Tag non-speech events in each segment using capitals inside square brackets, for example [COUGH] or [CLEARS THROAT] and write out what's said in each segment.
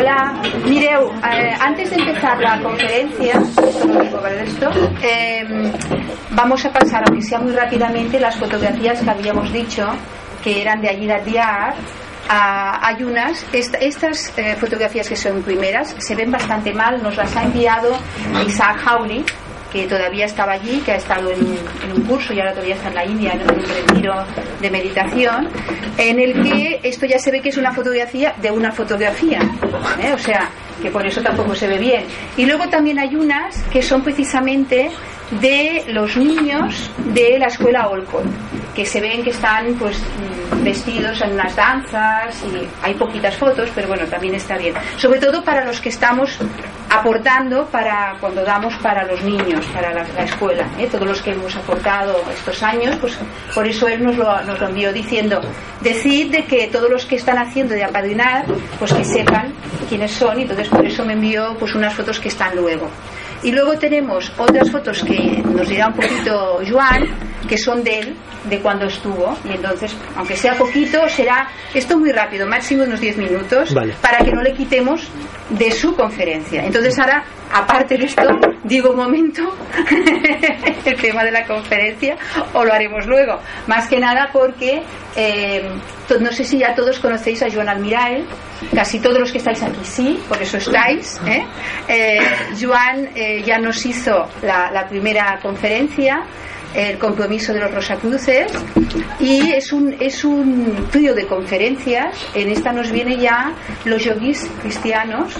Hola, mireu, eh, antes de empezar la conferencia, esto eh, vamos a pasar, aunque sea muy rápidamente, las fotografías que habíamos dicho que eran de Ayida Diar. Ah, hay unas, est- estas eh, fotografías que son primeras se ven bastante mal, nos las ha enviado Isaac Hawley, que todavía estaba allí, que ha estado en un, curso y ahora todavía está en la India en un retiro de meditación, en el que esto ya se ve que es una fotografía de una fotografía, ¿eh? o sea, que por eso tampoco se ve bien. Y luego también hay unas que son precisamente de los niños de la escuela Olcott, que se ven que están pues mm, vestidos en unas danzas y hay poquitas fotos, pero bueno, también está bien. Sobre todo para los que estamos aportando para cuando damos para los niños, para la, la escuela, ¿eh? todos los que hemos aportado estos años, pues por eso él nos lo, nos lo envió diciendo, decid de que todos los que están haciendo de apadrinar, pues que sepan quiénes son y entonces por eso me envió pues unas fotos que están luego. Y luego tenemos otras fotos que nos dirá un poquito Joan, que son de él, de cuando estuvo. Y entonces, aunque sea poquito, será esto muy rápido, máximo unos 10 minutos, Vale. para que no le quitemos de su conferencia. Entonces ahora, aparte de esto, digo un momento [LAUGHS] el tema de la conferencia, o lo haremos luego. Más que nada porque eh, no sé si ya todos conocéis a Joan Almirael, casi todos los que estáis aquí sí, por eso estáis. ¿eh? Eh, Joan eh, ya nos hizo la, la primera conferencia el compromiso de los Rosacruces y es un, es un trío de conferencias en esta nos viene ya los yogis cristianos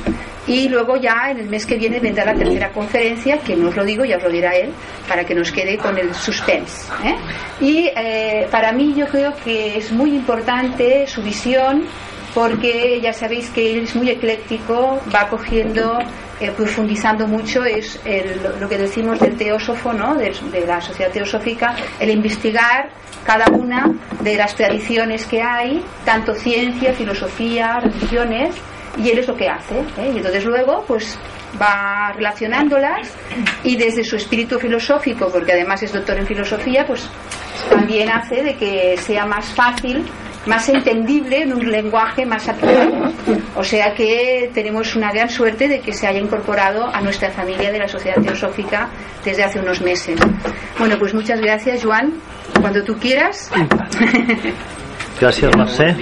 y luego ya en el mes que viene vendrá la tercera conferencia que no os lo digo, ya os lo dirá él para que nos quede con el suspense ¿eh? y eh, para mí yo creo que es muy importante su visión porque ya sabéis que él es muy ecléctico, va cogiendo, eh, profundizando mucho, es el- lo que decimos del teósofo, ¿no? de, la sociedad teosófica, el investigar cada una de las tradiciones que hay, tanto ciencia, filosofía, religiones, y él es lo que hace. ¿eh? Y entonces luego, pues va relacionándolas y desde su espíritu filosófico, porque además es doctor en filosofía, pues también hace de que sea más fácil más entendible en un lenguaje más actual. O sea que tenemos una gran suerte de que se haya incorporado a nuestra familia de la Sociedad Teosófica desde hace unos meses. Bueno, pues muchas gracias, Joan. Cuando tú quieras. Gràcies, Mercè.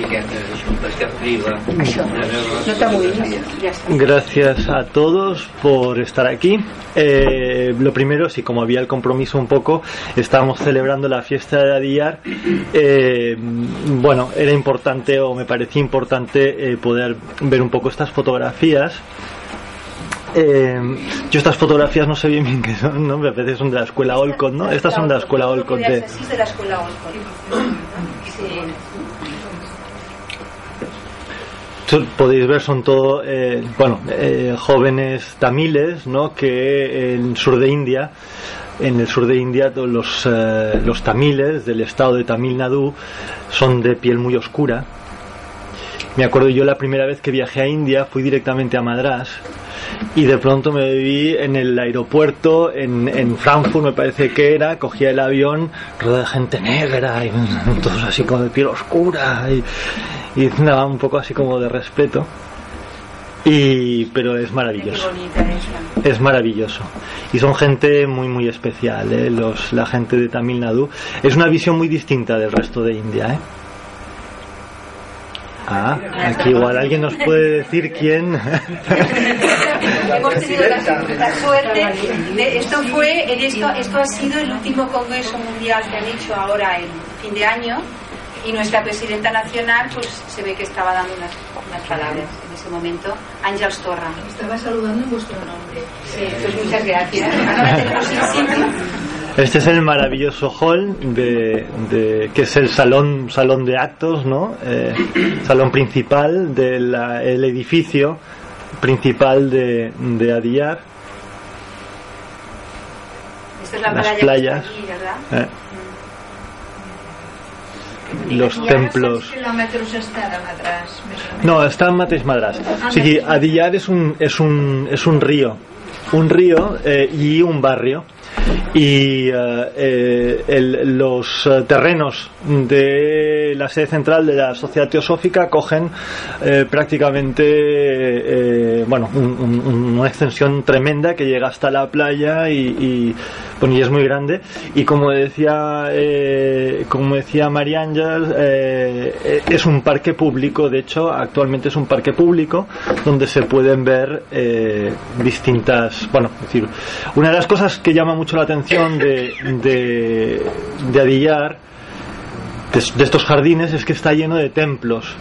Gracias a todos por estar aquí. Eh, lo primero, sí, como había el compromiso un poco, estábamos celebrando la fiesta de Adiyar. Eh, bueno, era importante o me parecía importante eh, poder ver un poco estas fotografías. Eh, yo estas fotografías no sé bien bien qué son, ¿no? Parece que son de la escuela Olcott, ¿no? Estas son de la escuela Olcott de... De la escuela Olcott. Sí. Podéis ver son todo eh, bueno eh, jóvenes tamiles no que en el sur de India en el sur de India los eh, los tamiles del estado de Tamil Nadu son de piel muy oscura. Me acuerdo yo la primera vez que viajé a India fui directamente a Madras y de pronto me vi en el aeropuerto en, en Frankfurt me parece que era cogía el avión rodeado de gente negra y [LAUGHS] todos así como de piel oscura y, y nada un poco así como de respeto y pero es maravilloso es maravilloso y son gente muy muy especial ¿eh? los la gente de Tamil Nadu es una visión muy distinta del resto de India ¿eh? Ah, aquí igual alguien nos puede decir quién. [LAUGHS] Hemos tenido la, la suerte de esto fue en esto esto ha sido el último congreso mundial que han hecho ahora en fin de año y nuestra presidenta nacional pues se ve que estaba dando unas, unas palabras en ese momento. Ángels Torra Estaba saludando en vuestro nombre. sí, pues muchas gracias. Ahora tenemos el sitio. Este es el maravilloso hall de, de- que es el salón salón de actos, ¿no? Eh, salón principal del el edificio principal de, de Adiyar. esta es la Las playa que playas. aquí, ¿verdad? eh. Los I ara templos. o menys? No, está en mateix Madras. Sigui, Adiyar es un, es un, es un río. Un río eh, y un barrio. Y eh, eh, el- los eh, terrenos de la sede central de la Sociedad Teosófica cogen prácticamente bueno, un- un- una extensión tremenda que llega hasta la playa y, y, bueno, y es muy grande. Y como decía, como decía María Ángel, es un parque público, de hecho, actualmente es un parque público donde se pueden ver eh, distintas. Bueno, decir, una de las cosas que llama mucho la atención de, de, de Adillar, de, de estos jardines, es que está lleno de templos.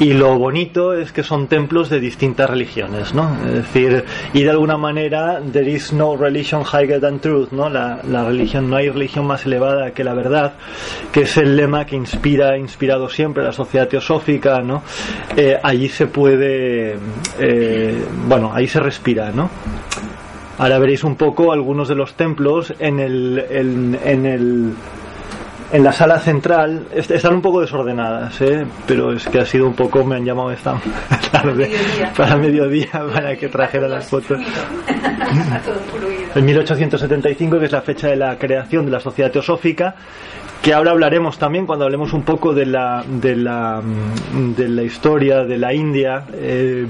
Y lo bonito es que son templos de distintas religiones, ¿no? Es decir, y de alguna manera, there is no religion higher than truth, ¿no? La, la religión, no hay religión más elevada que la verdad, que es el lema que inspira, ha inspirado siempre la sociedad teosófica, ¿no? Eh, allí se puede, eh, bueno, ahí se respira, ¿no? Ahora veréis un poco algunos de los templos en el, en, en el, en la sala central est- están un poco desordenadas, ¿eh? pero es que ha sido un poco, me han llamado esta [LAUGHS] tarde Mediodía. para mediodía [LAUGHS] para que trajera las fotos. [LAUGHS] En 1875, que es la fecha de la creación de la Sociedad Teosófica, que ahora hablaremos también cuando hablemos un poco de la, de la, mm, de la historia de la India. eh,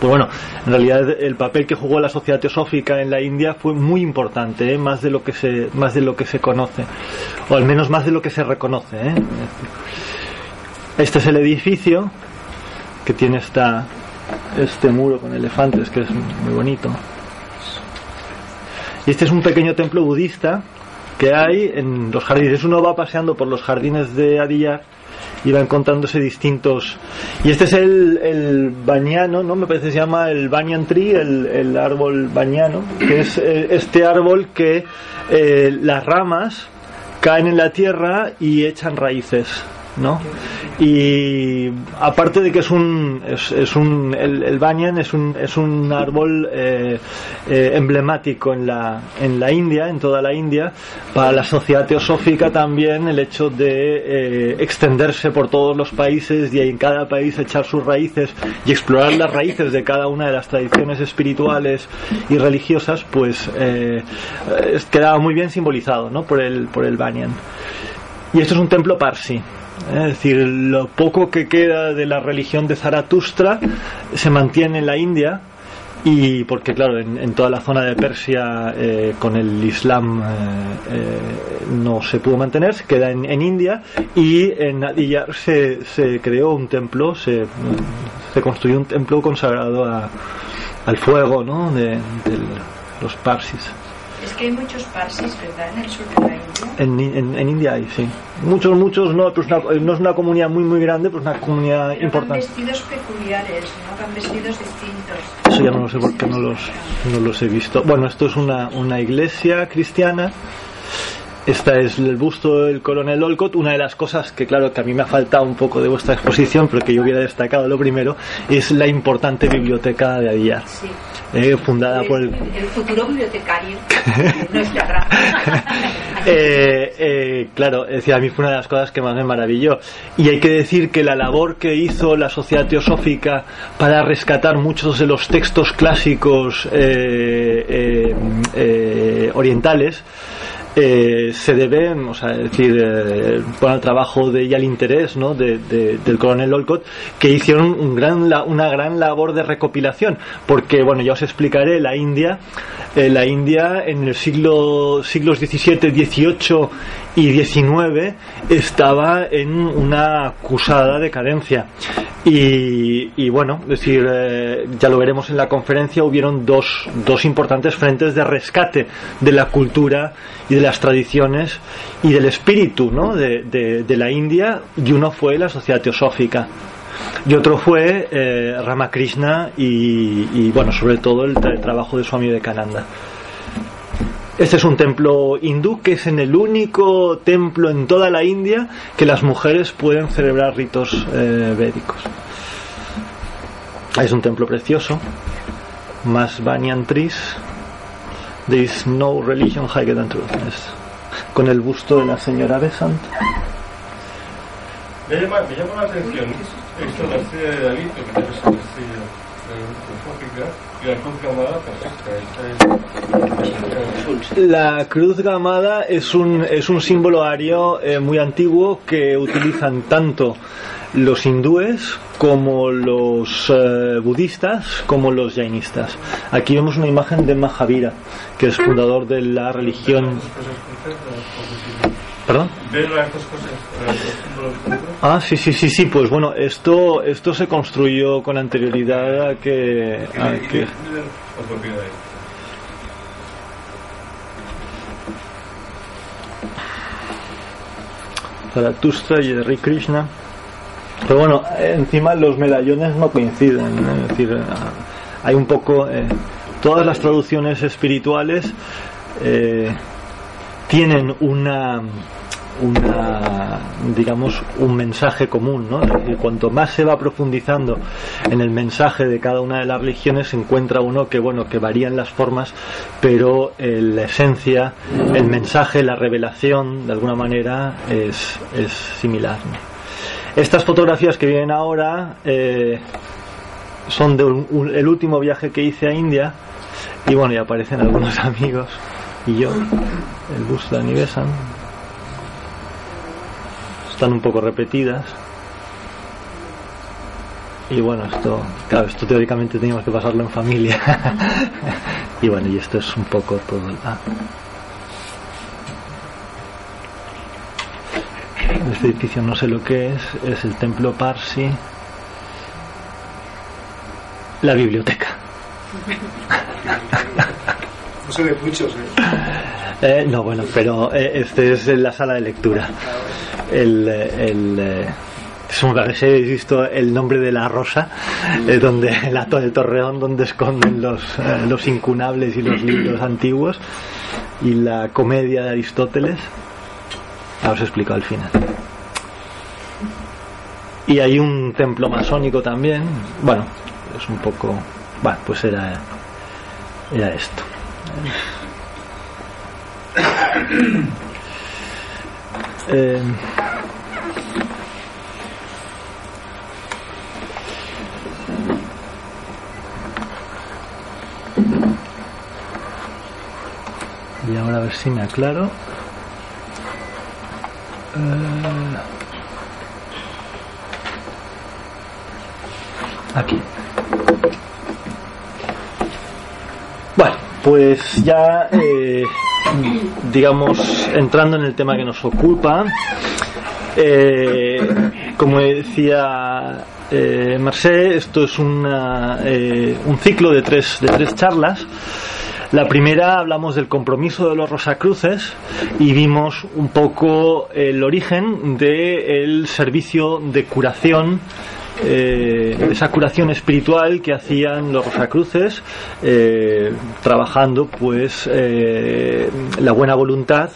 pues bueno, en realidad el papel que jugó la sociedad teosófica en la India fue muy importante, ¿eh? más de lo que se más de lo que se conoce, o al menos más de lo que se reconoce. ¿eh? Este es el edificio que tiene esta este muro con elefantes que es muy bonito. Y este es un pequeño templo budista que hay en los jardines. Uno va paseando por los jardines de Adiyar y va encontrándose distintos. Y este es el, bañano, ¿no? Me parece que se llama el banyan tree, el, el árbol bañano, que es eh, este árbol que eh, las ramas caen en la tierra y echan raíces. ¿no? Y aparte de que es un, es, es un el, el banyan es un, es un árbol eh, eh, emblemático en la, en la India, en toda la India, para la sociedad teosófica también el hecho de eh, extenderse por todos los países y en cada país echar sus raíces y explorar las raíces de cada una de las tradiciones espirituales y religiosas, pues eh, quedaba muy bien simbolizado ¿no? por, el, por el banyan. Y esto es un templo parsi. Es decir, lo poco que queda de la religión de Zaratustra se mantiene en la India y porque claro, en, toda la zona de Persia eh, con el Islam eh, eh, no se pudo mantener, se queda en, en India y en Adiyar se, se creó un templo, se, se construyó un templo consagrado a, al fuego ¿no? de los parsis. Es que hay muchos parsis, ¿verdad? En el sur de la India. En, en, en India hay, sí. Muchos, muchos, no, pero es una- no es una comunidad muy, muy grande, pero es una comunidad Pero van importante. vestidos peculiares, ¿no? Van vestidos distintos. Eso ya no lo sé porque no los, no los he visto. Bueno, esto es una, una iglesia cristiana. Esta es el busto del coronel Olcott. Una de las cosas que, claro, que a mí me ha faltado un poco de vuestra exposición, pero que yo hubiera destacado lo primero, es la importante biblioteca de Adiyar, Sí. eh, fundada por el, el futuro bibliotecario [LAUGHS] nuestra granja. [LAUGHS] Eh, eh, claro, es decir, a mí fue una de las cosas que más me maravilló. Y hay que decir que la labor que hizo la sociedad teosófica para rescatar muchos de los textos clásicos eh, eh, eh, orientales eh, se debe, o sea, es decir, eh, por el trabajo de, y al interés ¿no? de- de- del coronel Olcott, que hicieron un gran, una gran labor de recopilación, porque, bueno, ya os explicaré, la India, eh, la India en el siglo, siglos XVII, XVIII y XIX estaba en una acusada decadencia. Y, y bueno, decir, eh, ya lo veremos en la conferencia, hubieron dos, dos importantes frentes de rescate de la cultura y de las tradiciones y del espíritu ¿no? de, de- la India, y uno fue la sociedad teosófica. Y otro fue eh, Ramakrishna y, bueno, sobre todo el trabajo de Swami Vivekananda. Este es un templo hindú que es en el único templo en toda la India que las mujeres pueden celebrar ritos eh, védicos. Es un templo precioso, más banyan trees. There is no religion higher than truth. Con el busto de la señora Besant. Me llama, me llama la atención esto de lo que la cruz gamada es un, es un símbolo ario eh, muy antiguo que utilizan tanto los hindúes como los eh, budistas como los jainistas. Aquí vemos una imagen de Mahavira, que es fundador de la religión. ¿Perdón? Ah, sí, sí, sí, sí. Pues bueno, esto, esto se construyó con anterioridad a que. A que... Zaratustra y Hare Krishna. Pero bueno, encima los medallones no coinciden. ¿no? Es decir, hay un poco. Eh, todas las traducciones espirituales eh, tienen una una digamos un mensaje común ¿no? y cuanto más se va profundizando en el mensaje de cada una de las religiones se encuentra uno que bueno que varían las formas pero eh, la esencia el mensaje la revelación de alguna manera es, es similar estas fotografías que vienen ahora eh, son del último viaje que hice a India y bueno y aparecen algunos [LAUGHS] amigos y yo el bus de Anivesan están un poco repetidas. Y bueno esto claro esto teóricamente teníamos que pasarlo en familia. [LAUGHS] Y bueno y esto es un poco todo ah. este edificio no sé lo que es es el templo Parsi. La biblioteca [LAUGHS] no se ve muchos ¿eh? Eh, no, bueno, pero eh, este es la sala de lectura. El, el, eh, supongo que habéis visto el nombre de la rosa, eh, donde [LAUGHS] la, el torreón donde esconden los, eh, los incunables y los libros antiguos, y la comedia de Aristóteles. Ahora os explico al final. Y hay un templo masónico también. Bueno, es un poco. Bueno, pues era, era esto. Eh, y ahora a ver si me aclaro. Eh, aquí. Bueno, pues ya, eh, digamos, entrando en el tema que nos ocupa, eh, como decía eh, esto es una, eh, un ciclo de tres, de tres charlas. La primera hablamos del compromiso de los Rosacruces y vimos un poco el origen del servicio de curación eh, esa curación espiritual que hacían los Rosacruces, eh, trabajando pues eh, la buena voluntad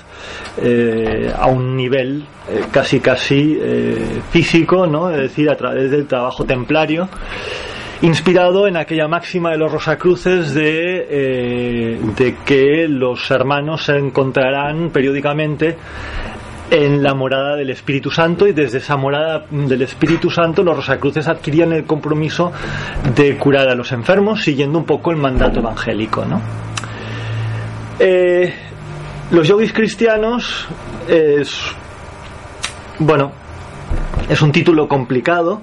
eh, a un nivel casi casi físico, ¿no? es decir, a través del trabajo templario inspirado en aquella máxima de los Rosacruces de, de que los hermanos se encontrarán periódicamente en la morada del Espíritu Santo y desde esa morada del Espíritu Santo los Rosacruces adquirían el compromiso de curar a los enfermos siguiendo un poco el mandato evangélico. ¿no? Eh, los yogis cristianos es bueno es un título complicado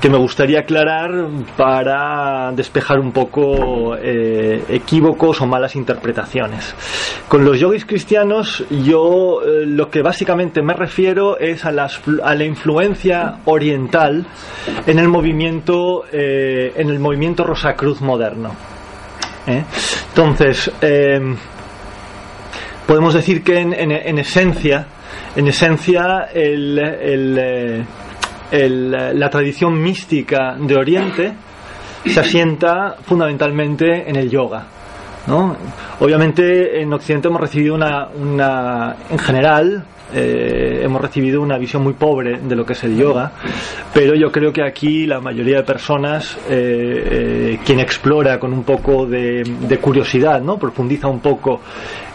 que me gustaría aclarar para despejar un poco eh, equívocos o malas interpretaciones. Con los yogis cristianos yo eh, lo que básicamente me refiero es a, las, a la influencia oriental en el movimiento eh, en el movimiento Rosacruz moderno. Entonces podemos decir que en esencia en esencia el, el, el, la tradición mística de Oriente se asienta fundamentalmente en el yoga. ¿no? Obviamente en Occidente hemos recibido una en general eh, hemos recibido una visión muy pobre de lo que es el yoga, pero yo creo que aquí la mayoría de personas, eh, eh, quien explora con un poco de, de, curiosidad, ¿no? profundiza un poco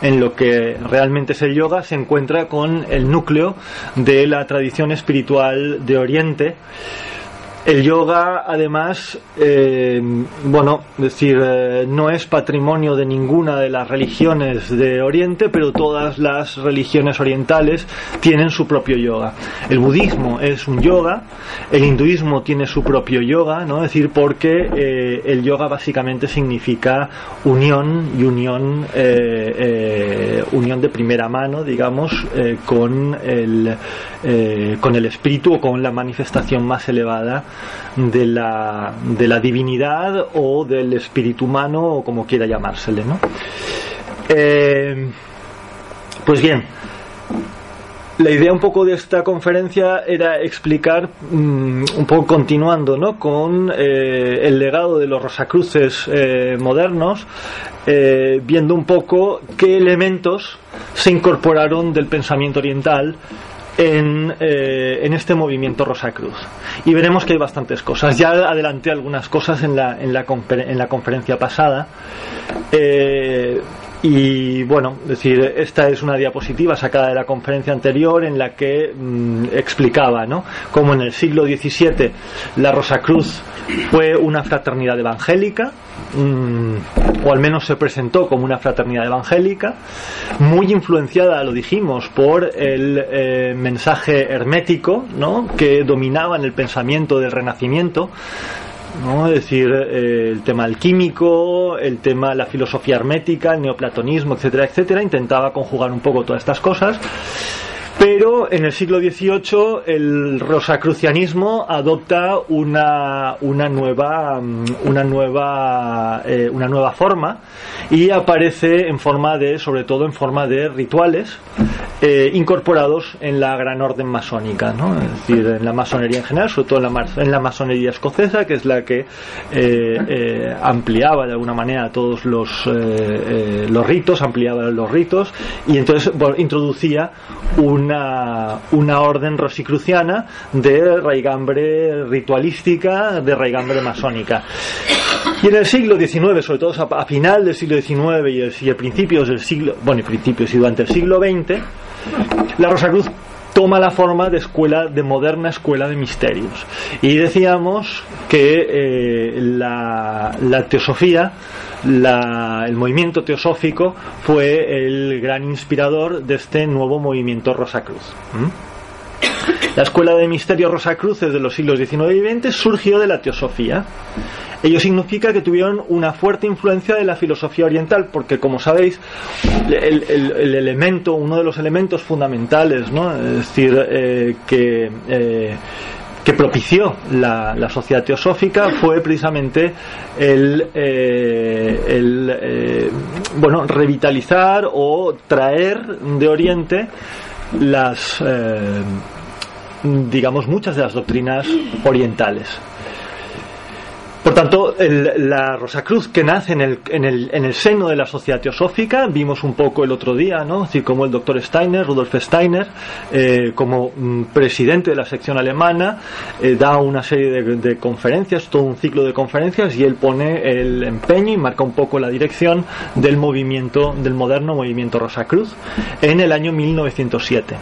en lo que realmente es el yoga, se encuentra con el núcleo de la tradición espiritual de Oriente El yoga, además, eh, bueno, decir, eh, no es patrimonio de ninguna de las religiones de Oriente, pero todas las religiones orientales tienen su propio yoga. El budismo es un yoga, el hinduismo tiene su propio yoga, ¿no? Es decir, porque eh, el yoga básicamente significa unión y unión, unión de primera mano, digamos, con el con el espíritu o con la manifestación más elevada de la, de la divinidad o del espíritu humano o como quiera llamársele. ¿no? Eh, pues bien, la idea un poco de esta conferencia era explicar, mm, un poco continuando ¿no? con eh, el legado de los Rosacruces eh, modernos, viendo un poco qué elementos se incorporaron del pensamiento oriental en, eh, en, este movimiento Rosacruz. Y veremos que hay bastantes cosas. Ya adelanté algunas cosas en la, en la, en la conferencia pasada. Eh, y bueno, decir, esta es una diapositiva sacada de la conferencia anterior en la que mm, explicaba ¿no? cómo en el siglo XVII la Rosacruz fue una fraternidad evangélica, mm, o al menos se presentó como una fraternidad evangélica, muy influenciada, lo dijimos, por el eh, mensaje hermético ¿no? que dominaba en el pensamiento del Renacimiento ¿no? Es decir, eh, el tema alquímico, el tema la filosofía hermética, el neoplatonismo, etcétera, etcétera, intentaba conjugar un poco todas estas cosas. Pero en el siglo XVIII el rosacrucianismo adopta una, una nueva, mm, una nueva, eh, una nueva forma y aparece en forma de, sobre todo en forma de rituales eh, incorporados en la gran orden masónica, ¿no? es decir, en la masonería en general, sobre todo en la, masonería escocesa, que es la que eh, ampliaba de alguna manera todos los, los ritos, ampliaba los ritos y entonces introducía un una, orden rosicruciana de raigambre ritualística, de raigambre masónica. Y en el siglo XIX, sobre todo a, final del siglo XIX y, el, y principios del siglo, bueno, principios y durante el siglo XX, la Rosacruz toma la forma de escuela, de moderna escuela de misterios. Y decíamos que eh, la, teosofía, el movimiento teosófico, fue el gran inspirador de este nuevo movimiento Rosacruz. La escuela de misterios Rosacruces de los siglos XIX y XX surgió de la teosofía Ello significa que tuvieron una fuerte influencia de la filosofía oriental, porque como sabéis, el, elemento, uno de los elementos fundamentales, ¿no? es decir, eh, que eh, que propició la, sociedad teosófica fue precisamente el, eh, el bueno revitalizar o traer de Oriente las digamos muchas de las doctrinas orientales por tanto, el, la Rosacruz que nace en el, en, el, en el, seno de la sociedad teosófica, vimos un poco el otro día, ¿no? Como el doctor Steiner, Rudolf Steiner, eh, como mm, presidente de la sección alemana, eh, da una serie de, conferencias, todo un ciclo de conferencias, y él pone el empeño y marca un poco la dirección del movimiento, del moderno movimiento Rosacruz, en el año 1907.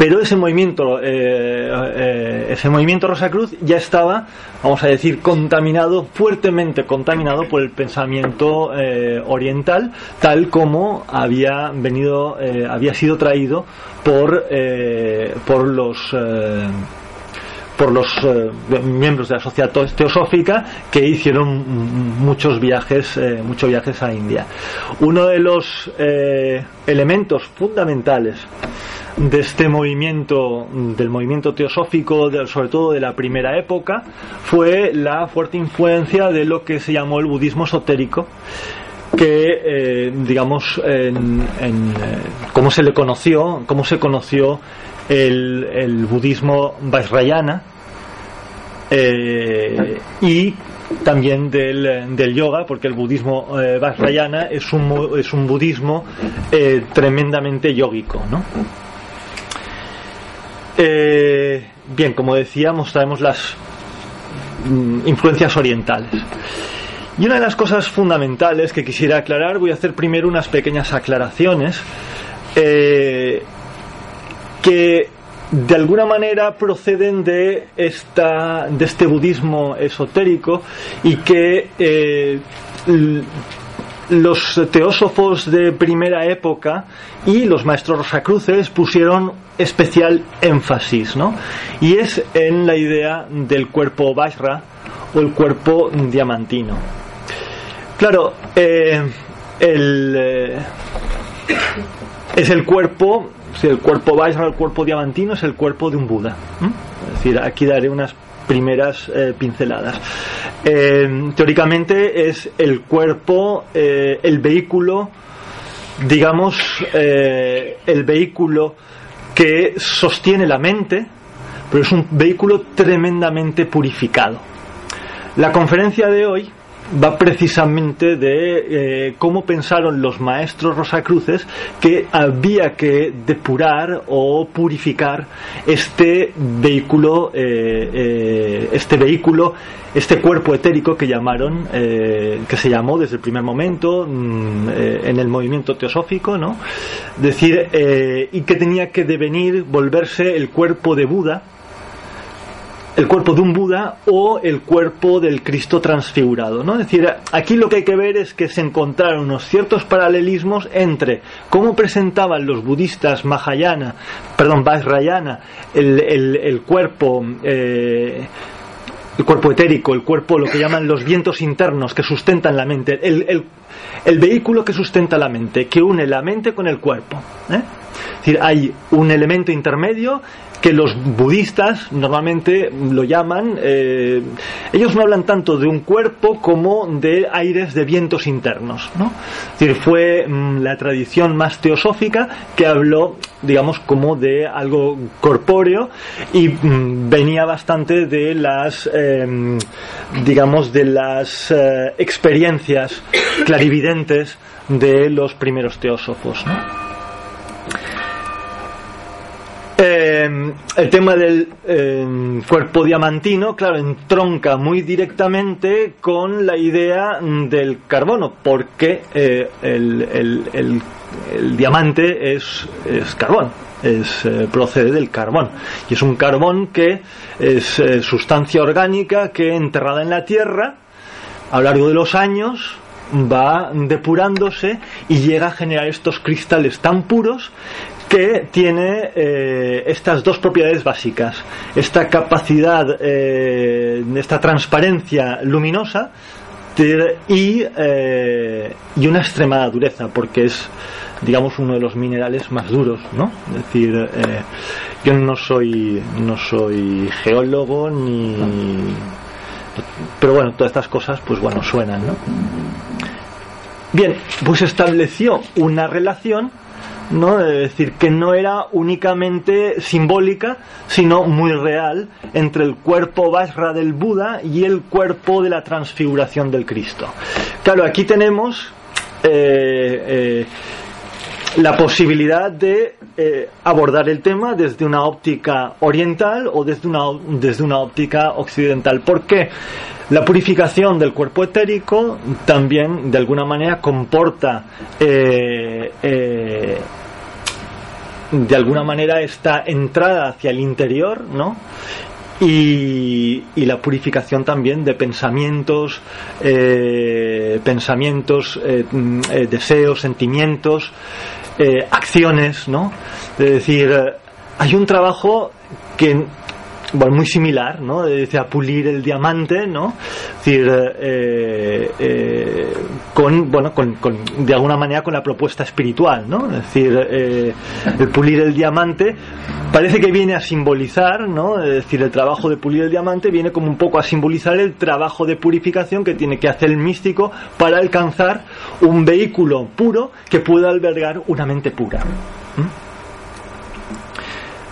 Pero ese movimiento, eh, eh, ese movimiento Rosacruz ya estaba, vamos a decir, contaminado, fuertemente contaminado por el pensamiento eh, oriental, tal como había venido, había sido traído por, por los por los miembros de la sociedad teosófica que hicieron muchos viajes muchos viajes a India. Uno de los elementos fundamentales de este movimiento, del movimiento teosófico, sobre todo de la primera época, fue la fuerte influencia de lo que se llamó el budismo esotérico, que eh, digamos en, en eh, cómo se le conoció cómo se conoció el, el budismo Vajrayana eh, y también del, del, yoga, porque el budismo eh, Vajrayana es un, es un budismo tremendamente yógico, ¿no? Eh, bien, como decíamos, traemos las mm, influencias orientales. Y una de las cosas fundamentales que quisiera aclarar, voy a hacer primero unas pequeñas aclaraciones, eh, que de alguna manera proceden de, esta, de este budismo esotérico y que eh, los teósofos de primera época y los maestros rosacruces pusieron especial énfasis, ¿no? Y es en la idea del cuerpo Vajra o el cuerpo diamantino. Claro, eh, el, eh, es el cuerpo, si el cuerpo Vajra, el cuerpo diamantino, es el cuerpo de un Buda. Es decir, aquí daré unas primeras eh, pinceladas. teóricamente es el cuerpo, el vehículo, digamos, el vehículo que sostiene la mente, pero es un vehículo tremendamente purificado. La conferencia de hoy va precisamente de eh, cómo pensaron los maestros rosacruces que había que depurar o purificar este vehículo, eh, eh, este vehículo, este cuerpo etérico que llamaron, que se llamó desde el primer momento mm, en el movimiento teosófico, ¿no? Decir y que tenía que devenir, volverse el cuerpo de Buda el cuerpo de un Buda o el cuerpo del Cristo transfigurado. ¿no? Es decir, aquí lo que hay que ver es que se encontraron unos ciertos paralelismos entre cómo presentaban los budistas Mahayana, perdón, Vajrayana, el, el, cuerpo. Eh, el cuerpo etérico, el cuerpo, lo que llaman los vientos internos que sustentan la mente, el, vehículo que sustenta la mente, que une la mente con el cuerpo. ¿eh? Es decir, hay un elemento intermedio que los budistas normalmente lo llaman, eh, ellos no hablan tanto de un cuerpo como de aires de vientos internos. ¿no? Es decir, fue mm, la tradición más teosófica que habló, digamos, como de algo corpóreo y mm, venía bastante de las, em, digamos, de las eh, experiencias clarividentes de los primeros teósofos. ¿no? Eh, el tema del eh, cuerpo diamantino, claro, entronca muy directamente con la idea del carbono, porque eh, el, diamante es, carbón, es, procede del carbón. Y es un carbón que es sustancia orgánica que enterrada en la tierra, a lo largo de los años, va depurándose y llega a generar estos cristales tan puros que tiene eh, estas dos propiedades básicas. Esta capacidad, eh, esta transparencia luminosa y, eh, y, una extremada dureza, porque es, digamos, uno de los minerales más duros, ¿no? Es decir, yo no soy, no soy geólogo ni... Pero bueno, todas estas cosas, pues bueno, suenan, ¿no? Bien, pues estableció una relación ¿no? Decir, que no era únicamente simbólica, sino muy real entre el cuerpo Vajra del Buda y el cuerpo de la transfiguración del Cristo. Claro, aquí tenemos eh, eh, la posibilidad de eh, abordar el tema desde una óptica oriental o desde una, desde una óptica occidental. ¿Por qué? La purificación del cuerpo etérico también, de alguna manera, comporta de alguna manera esta entrada hacia el interior, ¿no? Y, la purificación también de pensamientos, eh, pensamientos, eh, mm, eh, deseos, sentimientos, acciones, ¿no? Es decir, hay un trabajo que bueno, muy similar, ¿no? a pulir el diamante, ¿no? Es decir, eh, eh, con, bueno, con, de alguna manera con la propuesta espiritual, ¿no? Es decir, eh, el pulir el diamante parece que viene a simbolizar, ¿no? Es decir, el trabajo de pulir el diamante viene como un poco a simbolizar el trabajo de purificación que tiene que hacer el místico para alcanzar un vehículo puro que pueda albergar una mente pura.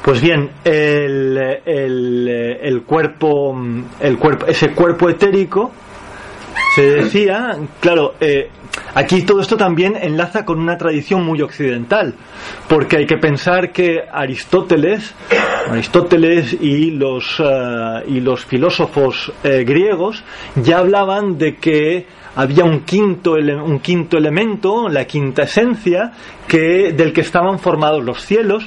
Pues bien, el, el, cuerpo, el cuerpo, ese cuerpo etérico, se decía, claro, eh, aquí todo esto también enlaza con una tradición muy occidental, porque hay que pensar que Aristóteles, Aristóteles y los, eh, y los filósofos eh, griegos ya hablaban de que había un quinto, un quinto elemento, la quinta esencia, que, del que estaban formados los cielos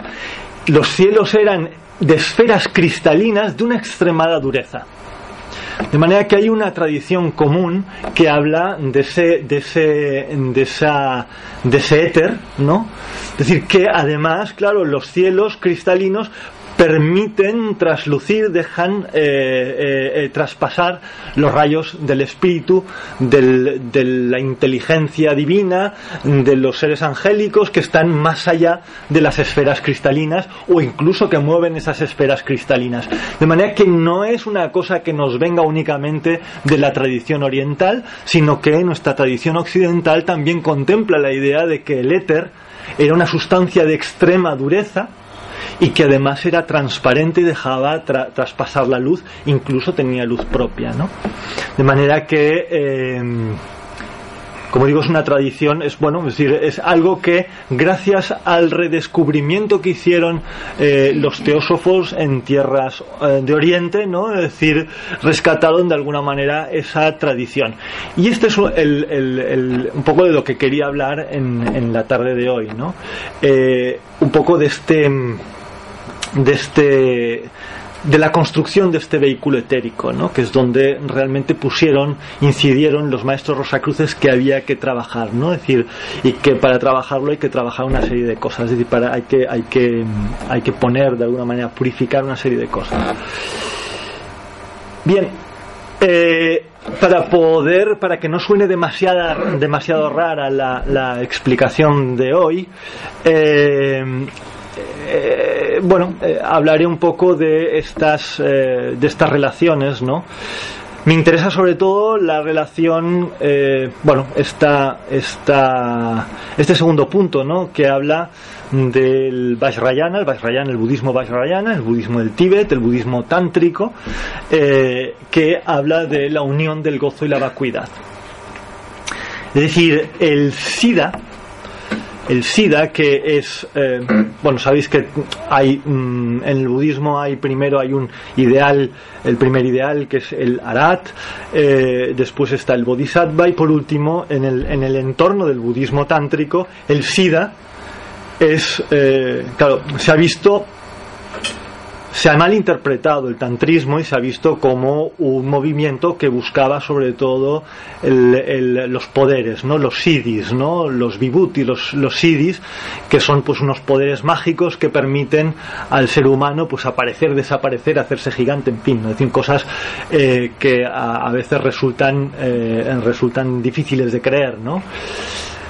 los cielos eran de esferas cristalinas de una extremada dureza. De manera que hay una tradición común que habla de ese, de ese, de esa, de ese éter, ¿no? Es decir, que además, claro, los cielos cristalinos permiten traslucir, dejan eh, eh, eh, traspasar los rayos del espíritu, de la inteligencia divina, de los seres angélicos que están más allá de las esferas cristalinas o incluso que mueven esas esferas cristalinas. De manera que no es una cosa que nos venga únicamente de la tradición oriental, sino que nuestra tradición occidental también contempla la idea de que el éter era una sustancia de extrema dureza, y que además era transparente y dejaba traspasar la luz, incluso tenía luz propia, ¿no? De manera que em, como digo, es una tradición, es bueno, es decir, es algo que gracias al redescubrimiento que hicieron eh, los teósofos en tierras eh, de Oriente, ¿no? Es decir, rescataron de alguna manera esa tradición. Y este es un poco de lo que quería hablar en, la tarde de hoy, ¿no? Eh, un poco de este de este de la construcción de este vehículo etérico, ¿no? que es donde realmente pusieron, incidieron los maestros Rosacruces que había que trabajar, ¿no? Es decir, y que para trabajarlo hay que trabajar una serie de cosas, es decir, para, hay, que, hay, que, hay que poner de alguna manera, purificar una serie de cosas. Bien, eh, para poder, para que no suene demasiada, demasiado rara la, la explicación de hoy, eh, eh, bueno, eh, hablaré un poco de estas, eh, de estas relaciones, ¿no? Me interesa sobre todo la relación, bueno, esta, esta, este segundo punto, ¿no? Que habla del Vajrayana, el Vajrayana, el budismo Vajrayana, el budismo del Tíbet, el budismo tántrico, que habla de la unión del gozo y la vacuidad. Es decir, el SIDA, el SIDA, que es, eh, bueno, sabéis que hay, mm, en el budismo hay primero hay un ideal, el primer ideal que es el Arat, eh, después está el Bodhisattva y por último, en el, en el entorno del budismo tántrico, el SIDA es, eh, claro, se ha visto se ha malinterpretado el tantrismo y se ha visto como un movimiento que buscaba sobre todo los poderes, ¿no? los siddhis, ¿no? los vibhuti, los, los siddhis, que son pues unos poderes mágicos que permiten al ser humano pues aparecer, desaparecer, hacerse gigante, en fin, es decir, cosas eh, que a, veces resultan, eh, resultan difíciles de creer, ¿no?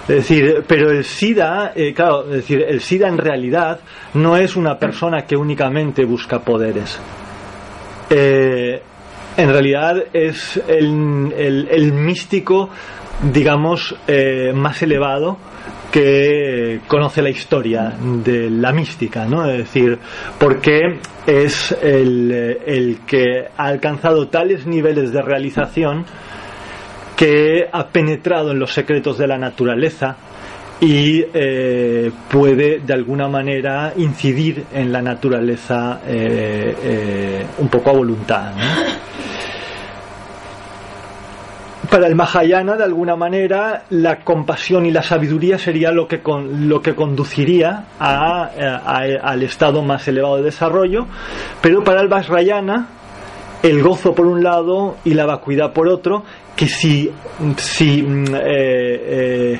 Es decir, pero el SIDA, eh, claro, es decir, el SIDA en realidad no es una persona que únicamente busca poderes. Eh, en realidad es el, místico, digamos, eh, más elevado que conoce la historia de la mística, ¿no? Es decir, porque es el, el que ha alcanzado tales niveles de realización que ha penetrado en los secretos de la naturaleza y eh, puede de alguna manera incidir en la naturaleza eh, eh, un poco a voluntad. Para el Mahayana, de alguna manera, la compasión y la sabiduría sería lo que, lo que conduciría al estado más elevado de desarrollo, pero para el Vajrayana, el gozo por un lado y la vacuidad por otro, que si, si mm, eh, eh,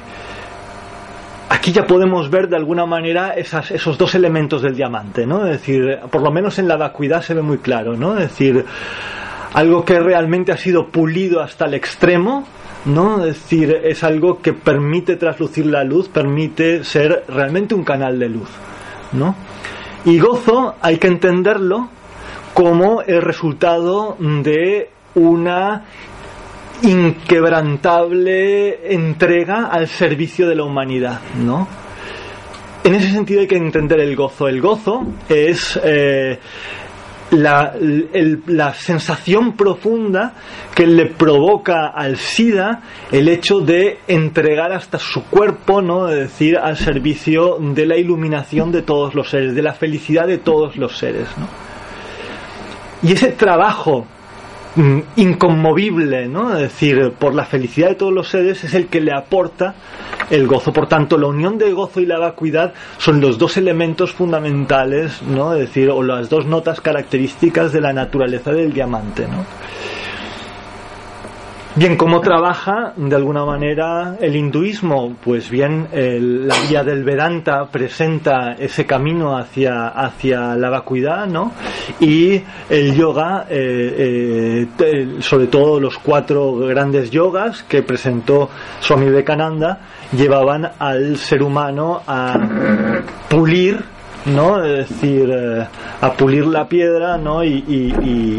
aquí ya podemos ver de alguna manera esos dos elementos del diamante, ¿no? Es decir, por lo menos en la vacuidad se ve muy claro, ¿no? Es decir, algo que realmente ha sido pulido hasta el extremo, ¿no? Es decir, es algo que permite traslucir la luz, permite ser realmente un canal de luz, ¿no? Y gozo hay que entenderlo como el resultado de una inquebrantable entrega al servicio de la humanidad, ¿no? En ese sentido hay que entender el gozo. El gozo es eh, la, sensación profunda que le provoca al SIDA el hecho de entregar hasta su cuerpo, ¿no? Es decir, al servicio de la iluminación de todos los seres, de la felicidad de todos los seres, ¿no? Y ese trabajo inconmovible, ¿no? Es decir, por la felicidad de todos los seres es el que le aporta el gozo. Por tanto, la unión del gozo y la vacuidad son los dos elementos fundamentales, ¿no? Es decir, o las dos notas características de la naturaleza del diamante, ¿no? Bien, ¿cómo trabaja de alguna manera el hinduismo? Pues bien, el- la vía del Vedanta presenta ese camino hacia, hacia la vacuidad, ¿no? Y el yoga, eh, eh, sobre todo los cuatro grandes yogas que presentó Swami Vivekananda, llevaban al ser humano a pulir ¿no? Es decir, eh, a pulir la piedra, ¿no? Y, y-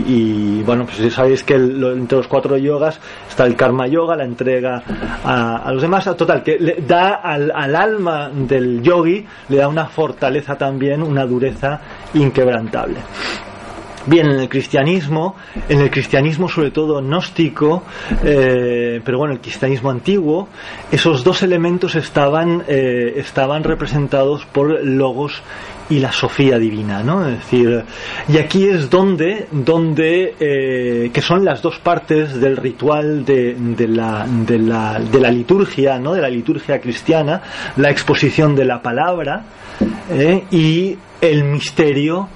y- bueno, pues ya sabéis que el- entre los cuatro yogas está el karma yoga, la entrega a, a los demás. Total, que le da al, al alma del yogi, le da una fortaleza también, una dureza inquebrantable. Bien, en el cristianismo, en el cristianismo sobre todo gnóstico, eh, pero bueno, el cristianismo antiguo, esos dos elementos estaban, eh, estaban representados por logos y la sofía divina, ¿no? Es decir, y aquí es donde, donde eh, que son las dos partes del ritual de, de la, de, la, de la liturgia, ¿no? De la liturgia cristiana, la exposición de la palabra y el misterio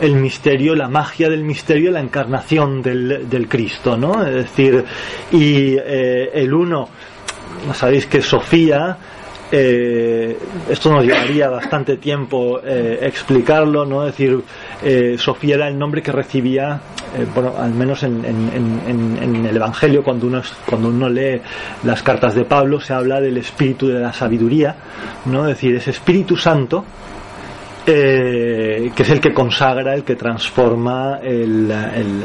el misterio, la magia del misterio, la encarnación del, del Cristo, ¿no? Es decir, y eh, el uno, sabéis que Sofía, eh, esto nos llevaría bastante tiempo eh, explicarlo, ¿no? Es decir, eh, Sofía era el nombre que recibía, eh, bueno, al menos en, en- en- en- el Evangelio, cuando uno, cuando uno lee las cartas de Pablo, se habla del espíritu de la sabiduría, ¿no? Es decir, ese Espíritu Santo eh, que es el que consagra, el que transforma, el,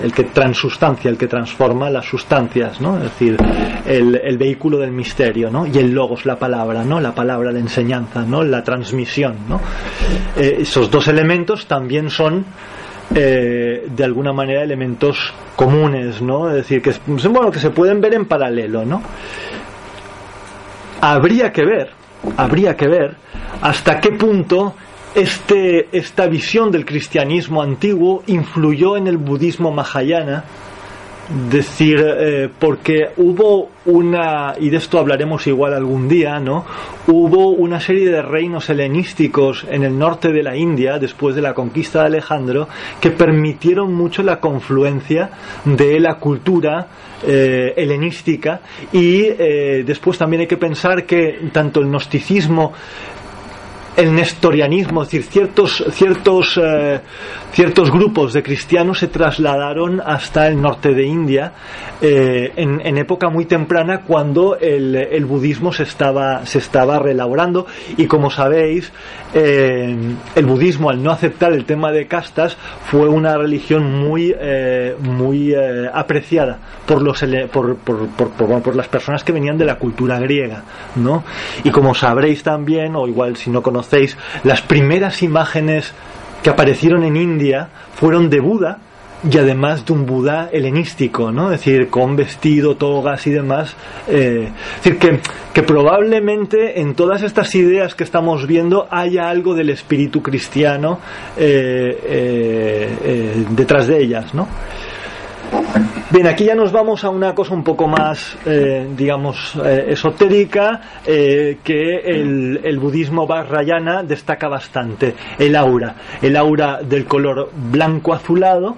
el- que transustancia, el que transforma las sustancias, ¿no? Es decir, el, el vehículo del misterio, ¿no? Y el logos, la palabra, ¿no? La palabra, la enseñanza, ¿no? La transmisión, ¿no? Eh, esos dos elementos también son eh, de alguna manera elementos comunes, ¿no? Es decir, que, bueno, que se pueden ver en paralelo, ¿no? habría que ver, habría que ver hasta qué punto este, esta visión del cristianismo antiguo influyó en el budismo mahayana. Decir, eh, porque hubo una, y de esto hablaremos igual algún día, ¿no? Hubo una serie de reinos helenísticos en el norte de la India, después de la conquista de Alejandro, que permitieron mucho la confluencia de la cultura eh, helenística y eh, después también hay que pensar que tanto el gnosticismo el nestorianismo, es decir, ciertos, ciertos, eh, ciertos grupos de cristianos se trasladaron hasta el norte de India eh, en, época muy temprana cuando el, el budismo se estaba, se estaba y como sabéis, eh, el budismo al no aceptar el tema de castas fue una religión muy, muy apreciada por, los, por, por, por, por las personas que venían de la cultura griega, ¿no? Y como sabréis también, o igual si no conocéis, las primeras imágenes que aparecieron en India fueron de Buda y además de un Buda helenístico, ¿no? Es decir, con vestido, togas y demás. eh, es decir, que, que probablemente en todas estas ideas que estamos viendo haya algo del espíritu cristiano eh, eh, eh, detrás de ellas, ¿no? Bien, aquí ya nos vamos a una cosa un poco más, eh, digamos, eh, esotérica, eh, que el, budismo Vajrayana destaca bastante. El aura, el aura del color blanco azulado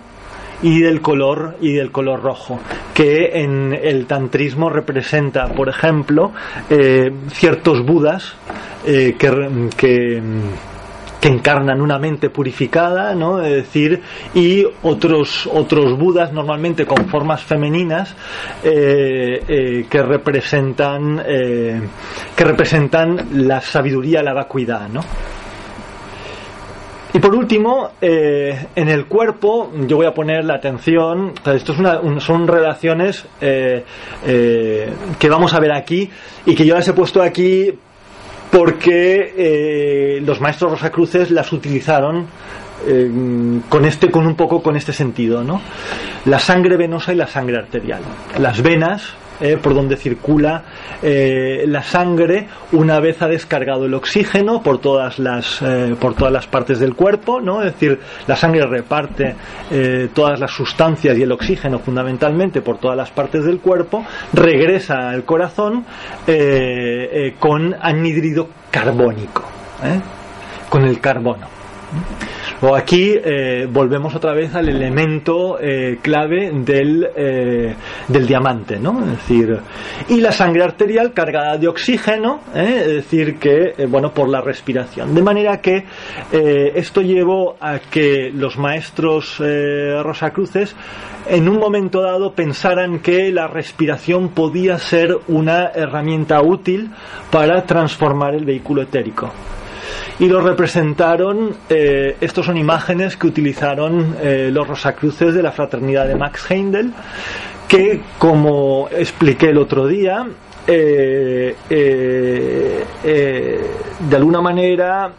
y del color y del color rojo, que en el tantrismo representa, por ejemplo, ciertos budas eh, que, que que encarnan una mente purificada, ¿no? Es decir, y otros otros budas normalmente con formas femeninas eh, eh, que representan eh, que representan la sabiduría, la vacuidad, ¿no? Y por último, en el cuerpo, yo voy a poner la atención, esto es una- un- son relaciones que vamos a ver aquí y que yo las he puesto aquí porque eh, los maestros Rosacruces las utilizaron eh, con este, con un poco con este sentido, ¿no? La sangre venosa y la sangre arterial. Las venas eh, por donde circula eh, la sangre una vez ha descargado el oxígeno por todas las por todas las partes del cuerpo no es decir la sangre reparte todas las sustancias y el oxígeno fundamentalmente por todas las partes del cuerpo regresa al corazón con anhídrido carbónico con el carbono o aquí eh, volvemos otra vez al elemento eh, clave del, eh, del diamante, ¿no? Es decir, y la sangre arterial cargada de oxígeno, es decir, que, bueno, por la respiración. De manera que esto llevó a que los maestros rosacruces en un momento dado pensaran que la respiración podía ser una herramienta útil para transformar el vehículo etérico y lo representaron, eh, estos son imágenes que utilizaron eh, los Rosacruces de la fraternidad de Max Heindel, que como expliqué el otro día, eh, de alguna manera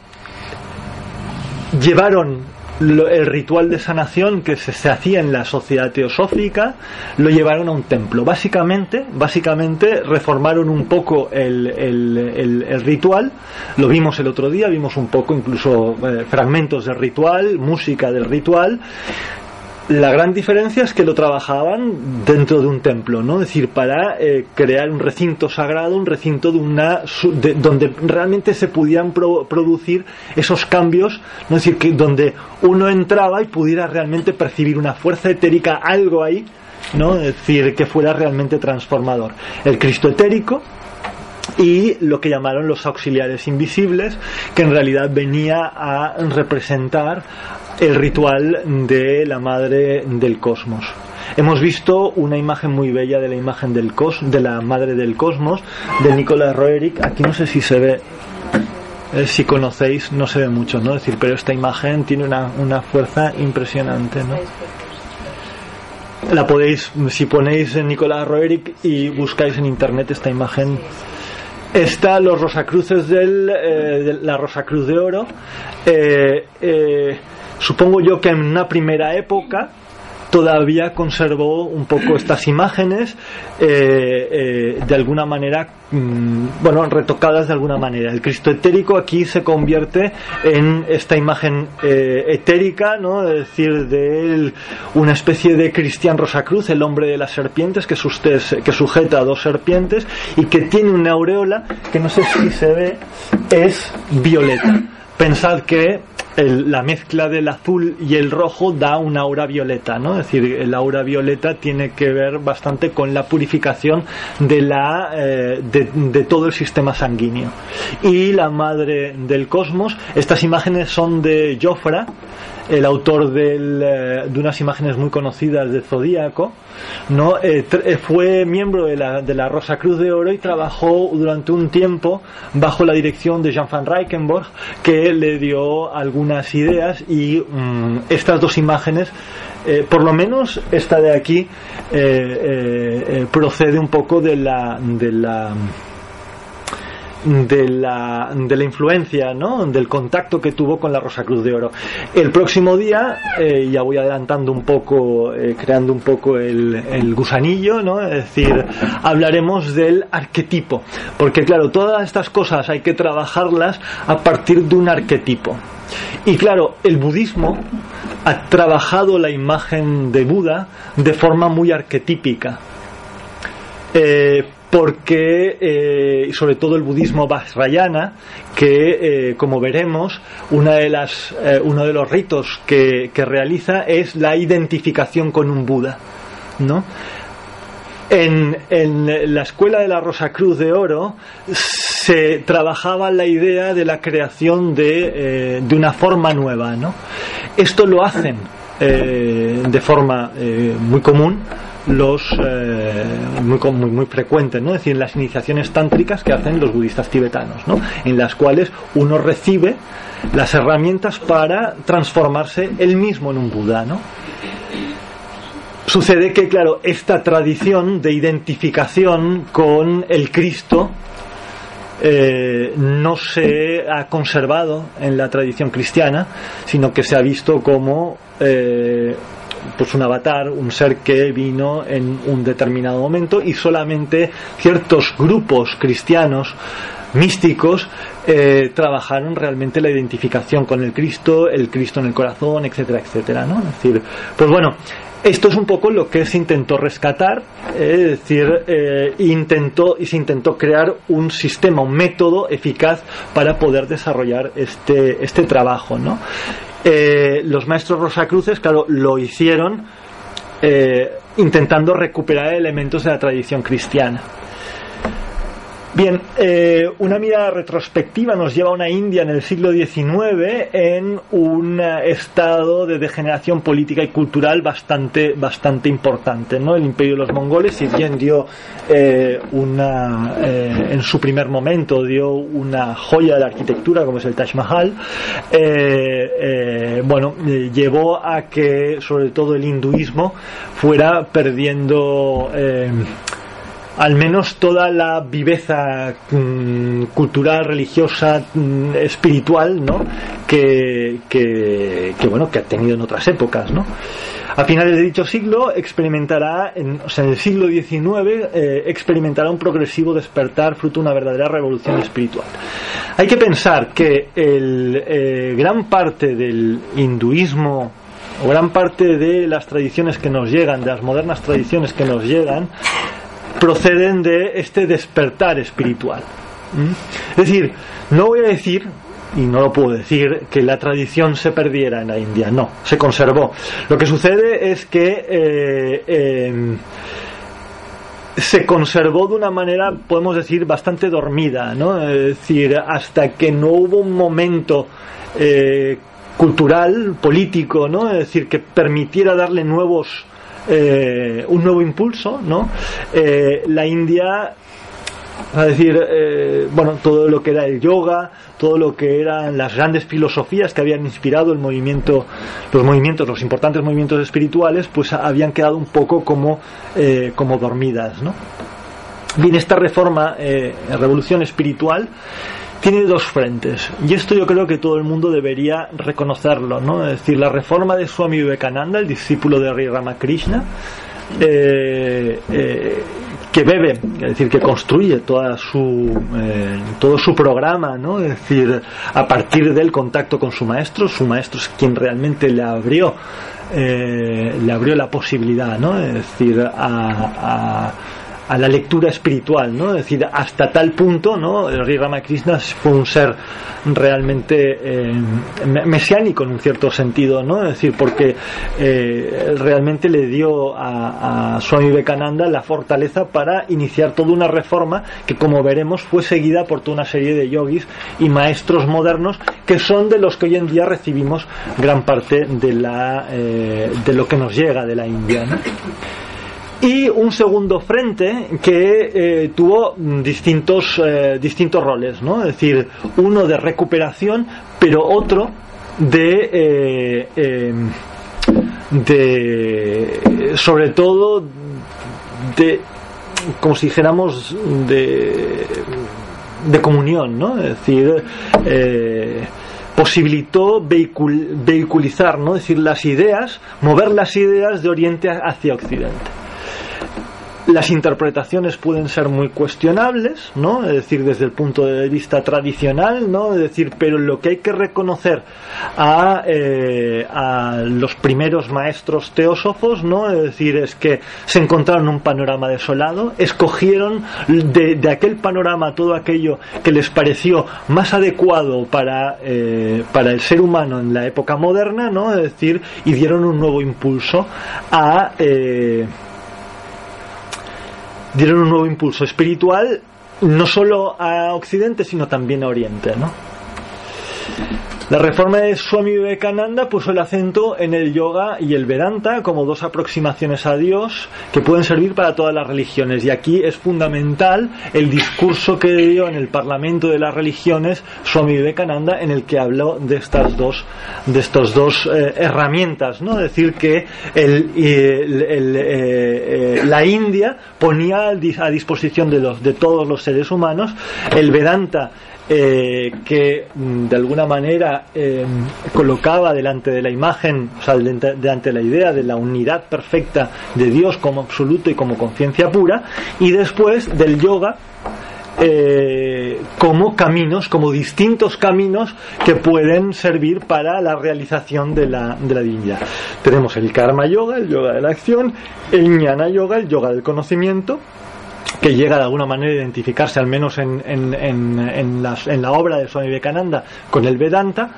llevaron el ritual de sanación que se, hacía en la sociedad teosófica lo llevaron a un templo. Básicamente, básicamente reformaron un poco el, el, ritual. Lo vimos el otro día, vimos un poco incluso eh, fragmentos del ritual, música del ritual. La gran diferencia es que lo trabajaban dentro de un templo, ¿no? Decir, para eh, crear un recinto sagrado, un recinto de una donde realmente se pudieran producir esos cambios, ¿no? Es decir, que donde uno entraba y pudiera realmente percibir una fuerza etérica, algo ahí, ¿no? Es decir, que fuera realmente transformador. El Cristo etérico, y lo que llamaron los auxiliares invisibles, que en realidad venía a representar el ritual de la madre del cosmos. Hemos visto una imagen muy bella de la imagen del cos, de la madre del cosmos, de Nicolás Roerich. Aquí no sé si se ve, eh, si conocéis, no se ve mucho, ¿no? Decir, pero esta imagen tiene una, una fuerza impresionante, ¿no? La podéis, si ponéis en Nicolás Roerich y buscáis en internet esta imagen, está los Rosacruces del, eh, de la Rosacruz de Oro. Eh, eh, Supongo yo que en una primera época todavía conservó un poco estas imágenes eh, eh, de alguna manera mm, bueno retocadas de alguna manera. El Cristo etérico aquí se convierte en esta imagen eh, etérica no es decir de una especie de Cristian Rosacruz el hombre de las serpientes que, que sujeta a dos serpientes y que tiene una aureola que no sé si se ve es violeta pensad que la mezcla del azul y el rojo da una aura violeta, ¿no? Es decir, el aura violeta tiene que ver bastante con la purificación de, la, eh, de, todo el sistema sanguíneo. Y la madre del cosmos, estas imágenes son de Jofra, el autor eh, de unas imágenes muy conocidas de Zodíaco, ¿no? Eh, eh, fue miembro de la, de la Rosa Cruz de Oro y trabajó durante un tiempo bajo la dirección de Jean van Reichenborg, que le dio algunas ideas y mm, estas dos imágenes por lo menos esta de aquí procede un poco de la, de la de la, de la influencia, ¿no? del contacto que tuvo con la Rosa Cruz de Oro. El próximo día, eh, ya voy adelantando un poco, eh, creando un poco el, el, gusanillo, ¿no? es decir, hablaremos del arquetipo, porque claro, todas estas cosas hay que trabajarlas a partir de un arquetipo. Y claro, el budismo ha trabajado la imagen de Buda de forma muy arquetípica. Eh, porque eh, sobre todo el budismo vajrayana que eh, como veremos una de las, eh, uno de los ritos que, realiza es la identificación con un Buda ¿no? En, en, la escuela de la Rosa Cruz de Oro se trabajaba la idea de la creación de, de una forma nueva. ¿no? Esto lo hacen de forma muy común los eh, muy, muy, muy frecuentes, ¿no? Es decir, las iniciaciones tántricas que hacen los budistas tibetanos, ¿no? En las cuales uno recibe las herramientas para transformarse él mismo en un Buda, ¿no? Sucede que, claro, esta tradición de identificación con el Cristo eh, no se ha conservado en la tradición cristiana, sino que se ha visto como eh, pues un avatar, un ser que vino en un determinado momento y solamente ciertos grupos cristianos místicos eh, trabajaron realmente la identificación con el Cristo, el Cristo en el corazón, etcétera, etcétera, ¿no? Es decir, pues bueno, esto es un poco lo que se intentó rescatar, es decir, eh, intentó y se intentó crear un sistema, un método eficaz para poder desarrollar este, este trabajo, ¿no? Eh, los maestros Rosacruces, claro, lo hicieron eh, intentando recuperar elementos de la tradición cristiana. Bien, eh, una mirada retrospectiva nos lleva a una India en el siglo XIX en un estado de degeneración política y cultural bastante, bastante importante. ¿no? El imperio de los mongoles, si bien dio eh, una, eh, en su primer momento dio una joya de la arquitectura como es el Taj Mahal, bueno, llevó a que sobre todo el hinduismo fuera perdiendo al menos toda la viveza mm, cultural, religiosa, mm, espiritual, ¿no? Que, que, bueno, que ha tenido en otras épocas, ¿no? A finales de dicho siglo experimentará, en, o sea, en el siglo XIX, eh, experimentará un progresivo despertar fruto de una verdadera revolución espiritual. Hay que pensar que el, eh, gran parte del hinduismo o gran parte de las tradiciones que nos llegan, de las modernas tradiciones que nos llegan, proceden de este despertar espiritual. ¿Mm? Es decir, no voy a decir, y no lo puedo decir, que la tradición se perdiera en la India, no, se conservó. Lo que sucede es que eh, em, se conservó de una manera, podemos decir, bastante dormida, ¿no? Es decir, hasta que no hubo un momento eh, cultural, político, ¿no? Es decir, que permitiera darle nuevos eh, un nuevo impulso, ¿no? Eh, la India a decir, eh, bueno, todo lo que era el yoga, todo lo que eran las grandes filosofías que habían inspirado el movimiento, los movimientos, los importantes movimientos espirituales, pues habían quedado un poco como, como dormidas, ¿no? Bien, esta reforma, revolución espiritual, tiene dos frentes y esto yo creo que todo el mundo debería reconocerlo, ¿no? Es decir, la reforma de Swami Vivekananda, el discípulo de Sri Ramakrishna, eh, eh, que bebe, es decir, que construye toda su, eh, todo su programa, ¿no? Es decir, a partir del contacto con su maestro, su maestro es quien realmente le abrió, le abrió la posibilidad, ¿no? Es decir, a a la lectura espiritual, ¿no? Es decir, hasta tal punto, ¿no? Sri Ramakrishna fue un ser realmente eh, mesiánico en un cierto sentido, ¿no? Es decir, porque eh, realmente le dio a, a Swami Vivekananda la fortaleza para iniciar toda una reforma que, como veremos, fue seguida por toda una serie de yogis y maestros modernos que son de los que hoy en día recibimos gran parte de la eh, de lo que nos llega de la India, ¿no? Y un segundo frente que eh, tuvo distintos, eh, distintos roles, ¿no? Es decir, uno de recuperación, pero otro de, eh, de sobre todo de como si dijéramos de, de comunión, ¿no? Es decir, posibilitó vehiculizar, ¿no? Es decir, las ideas, mover las ideas de Oriente hacia Occidente las interpretaciones pueden ser muy cuestionables, ¿no? Es decir, desde el punto de vista tradicional, ¿no? Es decir, pero lo que hay que reconocer a, eh, a los primeros maestros teósofos, ¿no? Es decir, es que se encontraron un panorama desolado, escogieron de, de aquel panorama todo aquello que les pareció más adecuado para, eh, para el ser humano en la época moderna, ¿no? Es decir, y dieron un nuevo impulso a eh, dieron un nuevo impulso espiritual no solo a Occidente, sino también a Oriente, ¿no? La reforma de Swami Vivekananda puso el acento en el yoga y el Vedanta como dos aproximaciones a Dios que pueden servir para todas las religiones. Y aquí es fundamental el discurso que dio en el Parlamento de las Religiones Swami Vivekananda en el que habló de estas dos, de estos dos eh, herramientas. ¿no? Decir que el, eh, eh, la India ponía a disposición de, los, de todos los seres humanos el Vedanta eh, que mm, de alguna manera eh, colocaba delante de la imagen, o sea, delante, de la idea de la unidad perfecta de Dios como absoluto y como conciencia pura, y después del yoga eh, como caminos, como distintos caminos que pueden servir para la realización de la, de la divinidad. Tenemos el karma yoga, el yoga de la acción, el jnana yoga, el yoga del conocimiento, que llega de alguna manera a identificarse, al menos en, en, en, la obra de Swami Vivekananda, con el Vedanta,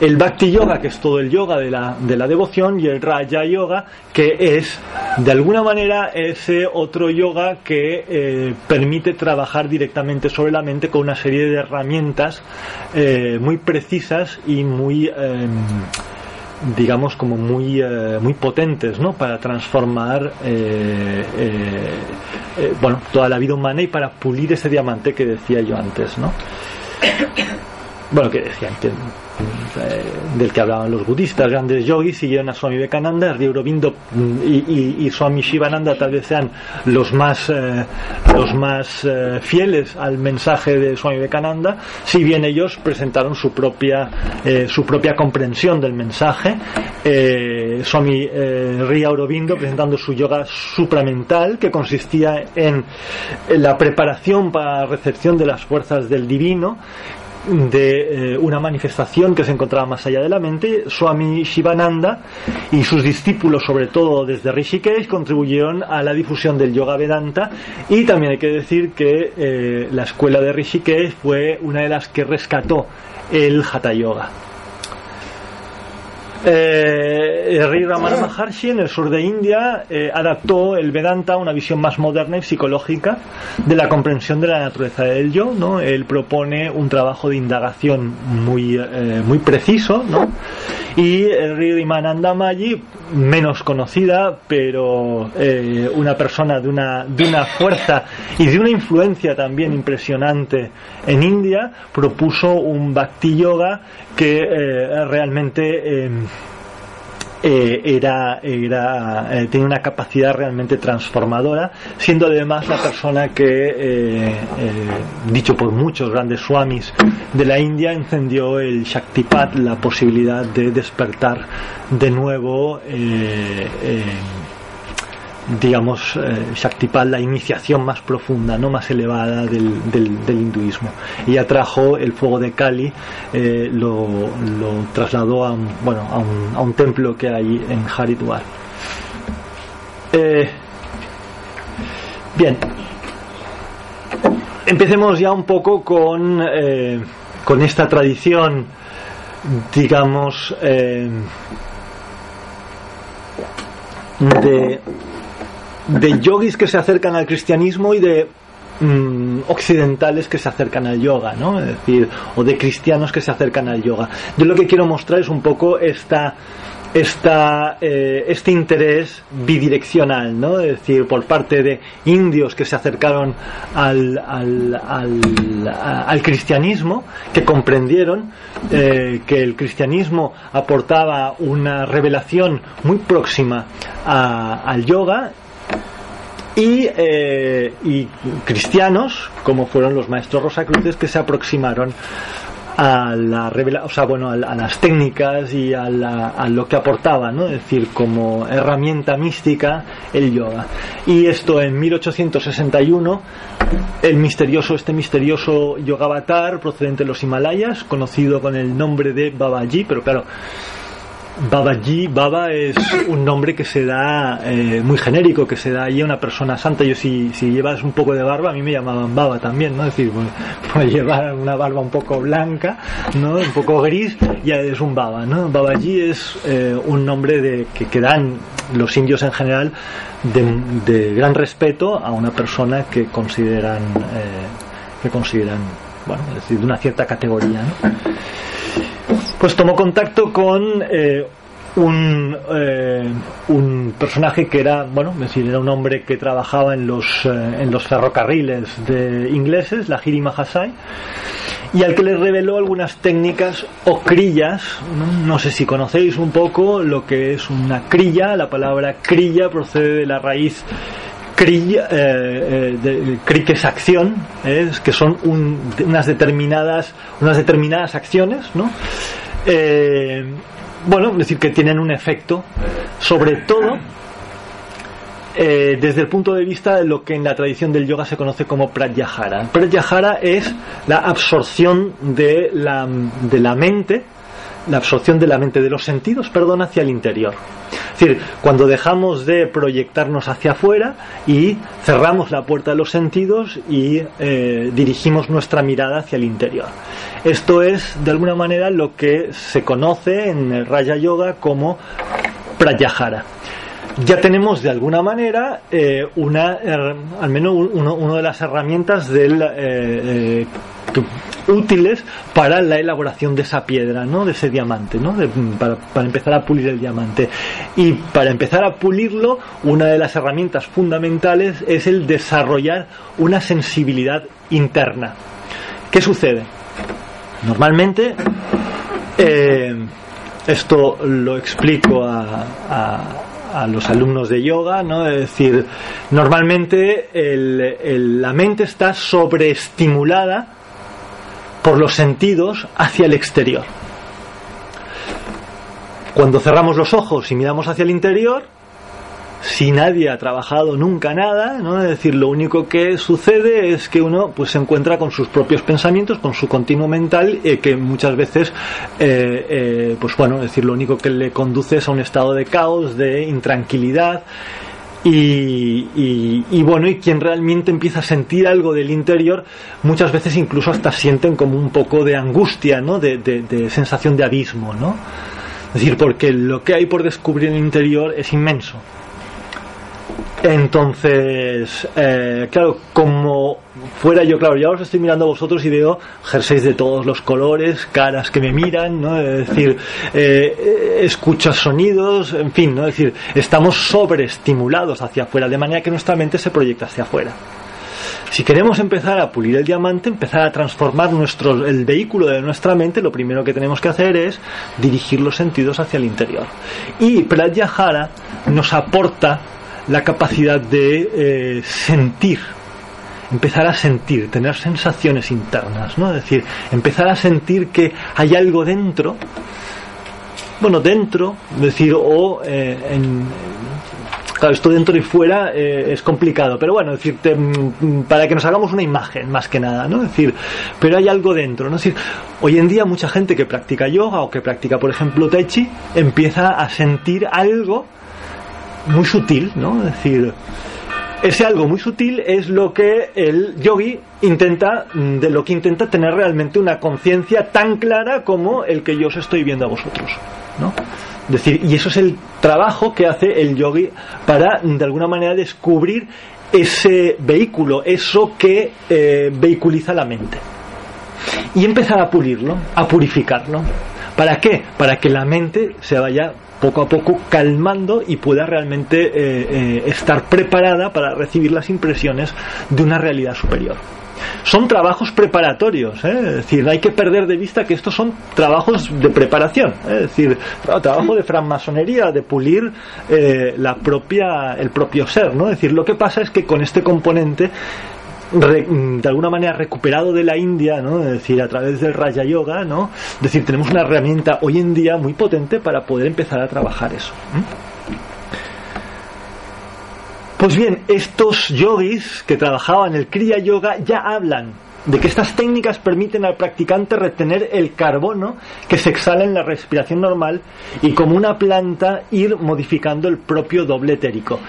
el Bhakti Yoga, que es todo el yoga de la, de la devoción, y el Raja Yoga, que es, de alguna manera, ese otro yoga que eh, permite trabajar directamente sobre la mente con una serie de herramientas eh, muy precisas y muy. Eh, digamos como muy eh, muy potentes ¿no? para transformar eh, eh, bueno toda la vida humana y para pulir ese diamante que decía yo antes ¿no? Bueno que decía que eh, del que hablaban los budistas, grandes yogis, siguieron a Swami Vivekananda, Río mm, y, y, Swami Shivananda tal vez sean los más, eh, los más eh, fieles al mensaje de Swami Vivekananda, si bien ellos presentaron su propia, su propia comprensión del mensaje. Swami Ría Aurobindo presentando su yoga supramental, que consistía en la preparación para la recepción de las fuerzas del divino, de eh, una manifestación que se encontraba más allá de la mente, Swami Shivananda y sus discípulos, sobre todo desde Rishikesh, contribuyeron a la difusión del Yoga Vedanta y también hay que decir que eh, la escuela de Rishikesh fue una de las que rescató el Hatha Yoga. Eh, Ramana Maharshi en el sur de India eh, adaptó el Vedanta a una visión más moderna y psicológica de la comprensión de la naturaleza del yo. ¿no? Él propone un trabajo de indagación muy, eh, muy preciso ¿no? y Sri Rimananda Mayi, menos conocida, pero eh, una persona de una, de una fuerza y de una influencia también impresionante en India, propuso un Bhakti Yoga que eh, realmente eh, eh, era, era tenía una capacidad realmente transformadora, siendo además la persona que, dicho por muchos grandes swamis de la India, encendió el Shaktipat, la posibilidad de despertar de nuevo digamos, eh, Shaktipal, la iniciación más profunda, no más elevada del, del, del hinduismo. Y atrajo el fuego de Kali, eh, lo, trasladó a bueno, a un, templo que hay en Haridwar. Eh, bien, empecemos ya un poco con, con esta tradición, digamos, de de yogis que se acercan al cristianismo y de mm, occidentales que se acercan al yoga, ¿no? Es decir, o de cristianos que se acercan al yoga. Yo lo que quiero mostrar es un poco esta esta, eh, este interés bidireccional, ¿no? Es decir, por parte de indios que se acercaron al, al, al, cristianismo, que comprendieron eh, que el cristianismo aportaba una revelación muy próxima al yoga y, eh, y cristianos, como fueron los maestros rosacruces, que se aproximaron a la revela o sea, bueno, a, las técnicas y a, lo que aportaba, ¿no? Es decir, como herramienta mística el yoga. Y esto en 1861, el misterioso, este misterioso yoga avatar procedente de los Himalayas, conocido con el nombre de Babaji, pero claro, Babaji, Baba es un nombre que se da eh, muy genérico, que se da ahí a una persona santa. Yo si, si llevas un poco de barba, a mí me llamaban Baba también, ¿no? Es decir, pues, [LAUGHS] pues llevar una barba un poco blanca, ¿no? Un poco gris, ya es un Baba, ¿no? Babaji es eh, un nombre de, que, que, dan los indios en general de, de, gran respeto a una persona que consideran, eh, que consideran bueno, es decir, de una cierta categoría. ¿no? Pues tomó contacto con eh, un, eh, un personaje que era, bueno, es decir, era un hombre que trabajaba en los, eh, en los ferrocarriles de ingleses, la Hiri Mahasai, y al que le reveló algunas técnicas o crillas. ¿no? no sé si conocéis un poco lo que es una crilla. La palabra crilla procede de la raíz crilla, eh, eh, de, cri que es acción, es que son un, unas determinadas unas determinadas acciones, ¿no? Eh, bueno, es decir, que tienen un efecto, sobre todo eh, desde el punto de vista de lo que en la tradición del yoga se conoce como pratyahara. Pratyahara es la absorción de la, de la mente, la absorción de la mente, de los sentidos, perdón, hacia el interior. Es decir, cuando dejamos de proyectarnos hacia afuera y cerramos la puerta de los sentidos y eh, dirigimos nuestra mirada hacia el interior. Esto es, de alguna manera, lo que se conoce en el Raya Yoga como Pratyahara ya tenemos de alguna manera eh, una al menos uno, uno, de las herramientas del eh, útiles para la elaboración de esa piedra, ¿no? de ese diamante, ¿no? De, para, para, empezar a pulir el diamante. Y para empezar a pulirlo, una de las herramientas fundamentales es el desarrollar una sensibilidad interna. ¿Qué sucede? Normalmente, esto lo explico a, los alumnos de yoga, ¿no? Es decir, normalmente el, la mente está sobreestimulada por los sentidos hacia el exterior. Cuando cerramos los ojos y miramos hacia el interior, si nadie ha trabajado nunca nada, ¿no? Es decir, lo único que sucede es que uno pues se encuentra con sus propios pensamientos, con su continuo mental, eh, que muchas veces, eh, eh, pues bueno, es decir, lo único que le conduce es a un estado de caos, de intranquilidad. Y, y, bueno, y quien realmente empieza a sentir algo del interior, muchas veces incluso hasta sienten como un poco de angustia, ¿no? De, de, de sensación de abismo, ¿no? Es decir, porque lo que hay por descubrir en el interior es inmenso. Entonces, eh, claro, como fuera yo, claro, ya os estoy mirando a vosotros y veo jerseys de todos los colores, caras que me miran, ¿no? Es decir, eh, escuchas sonidos, en fin, ¿no? Es decir, estamos sobreestimulados hacia afuera, de manera que nuestra mente se proyecta hacia afuera. Si queremos empezar a pulir el diamante, empezar a transformar nuestro, el vehículo de nuestra mente, lo primero que tenemos que hacer es dirigir los sentidos hacia el interior. Y Pratyahara nos aporta la capacidad de eh, sentir, empezar a sentir, tener sensaciones internas, ¿no? Es decir, empezar a sentir que hay algo dentro, bueno, dentro, es decir, o eh, en, claro, esto dentro y fuera eh, es complicado, pero bueno, es decir, te, para que nos hagamos una imagen más que nada, ¿no? Es decir, pero hay algo dentro, ¿no? Es decir, hoy en día mucha gente que practica yoga o que practica, por ejemplo, tai chi, empieza a sentir algo muy sutil, ¿no? Es decir, ese algo muy sutil es lo que el yogi intenta, de lo que intenta tener realmente una conciencia tan clara como el que yo os estoy viendo a vosotros, ¿no? Es decir, y eso es el trabajo que hace el yogi para, de alguna manera, descubrir ese vehículo, eso que eh, vehiculiza la mente. Y empezar a pulirlo, a purificarlo. ¿Para qué? Para que la mente se vaya poco a poco calmando y pueda realmente eh, eh, estar preparada para recibir las impresiones de una realidad superior. Son trabajos preparatorios, ¿eh? es decir, no hay que perder de vista que estos son trabajos de preparación, ¿eh? es decir, trabajo de francmasonería, de pulir la propia, el propio ser, ¿no? Es decir, lo que pasa es que con este componente de alguna manera recuperado de la India, ¿no? Es decir, a través del Raya Yoga, ¿no? Es decir, tenemos una herramienta hoy en día muy potente para poder empezar a trabajar eso. Pues bien, estos yogis que trabajaban el Kriya Yoga ya hablan de que estas técnicas permiten al practicante retener el carbono que se exhala en la respiración normal y como una planta ir modificando el propio doble etérico.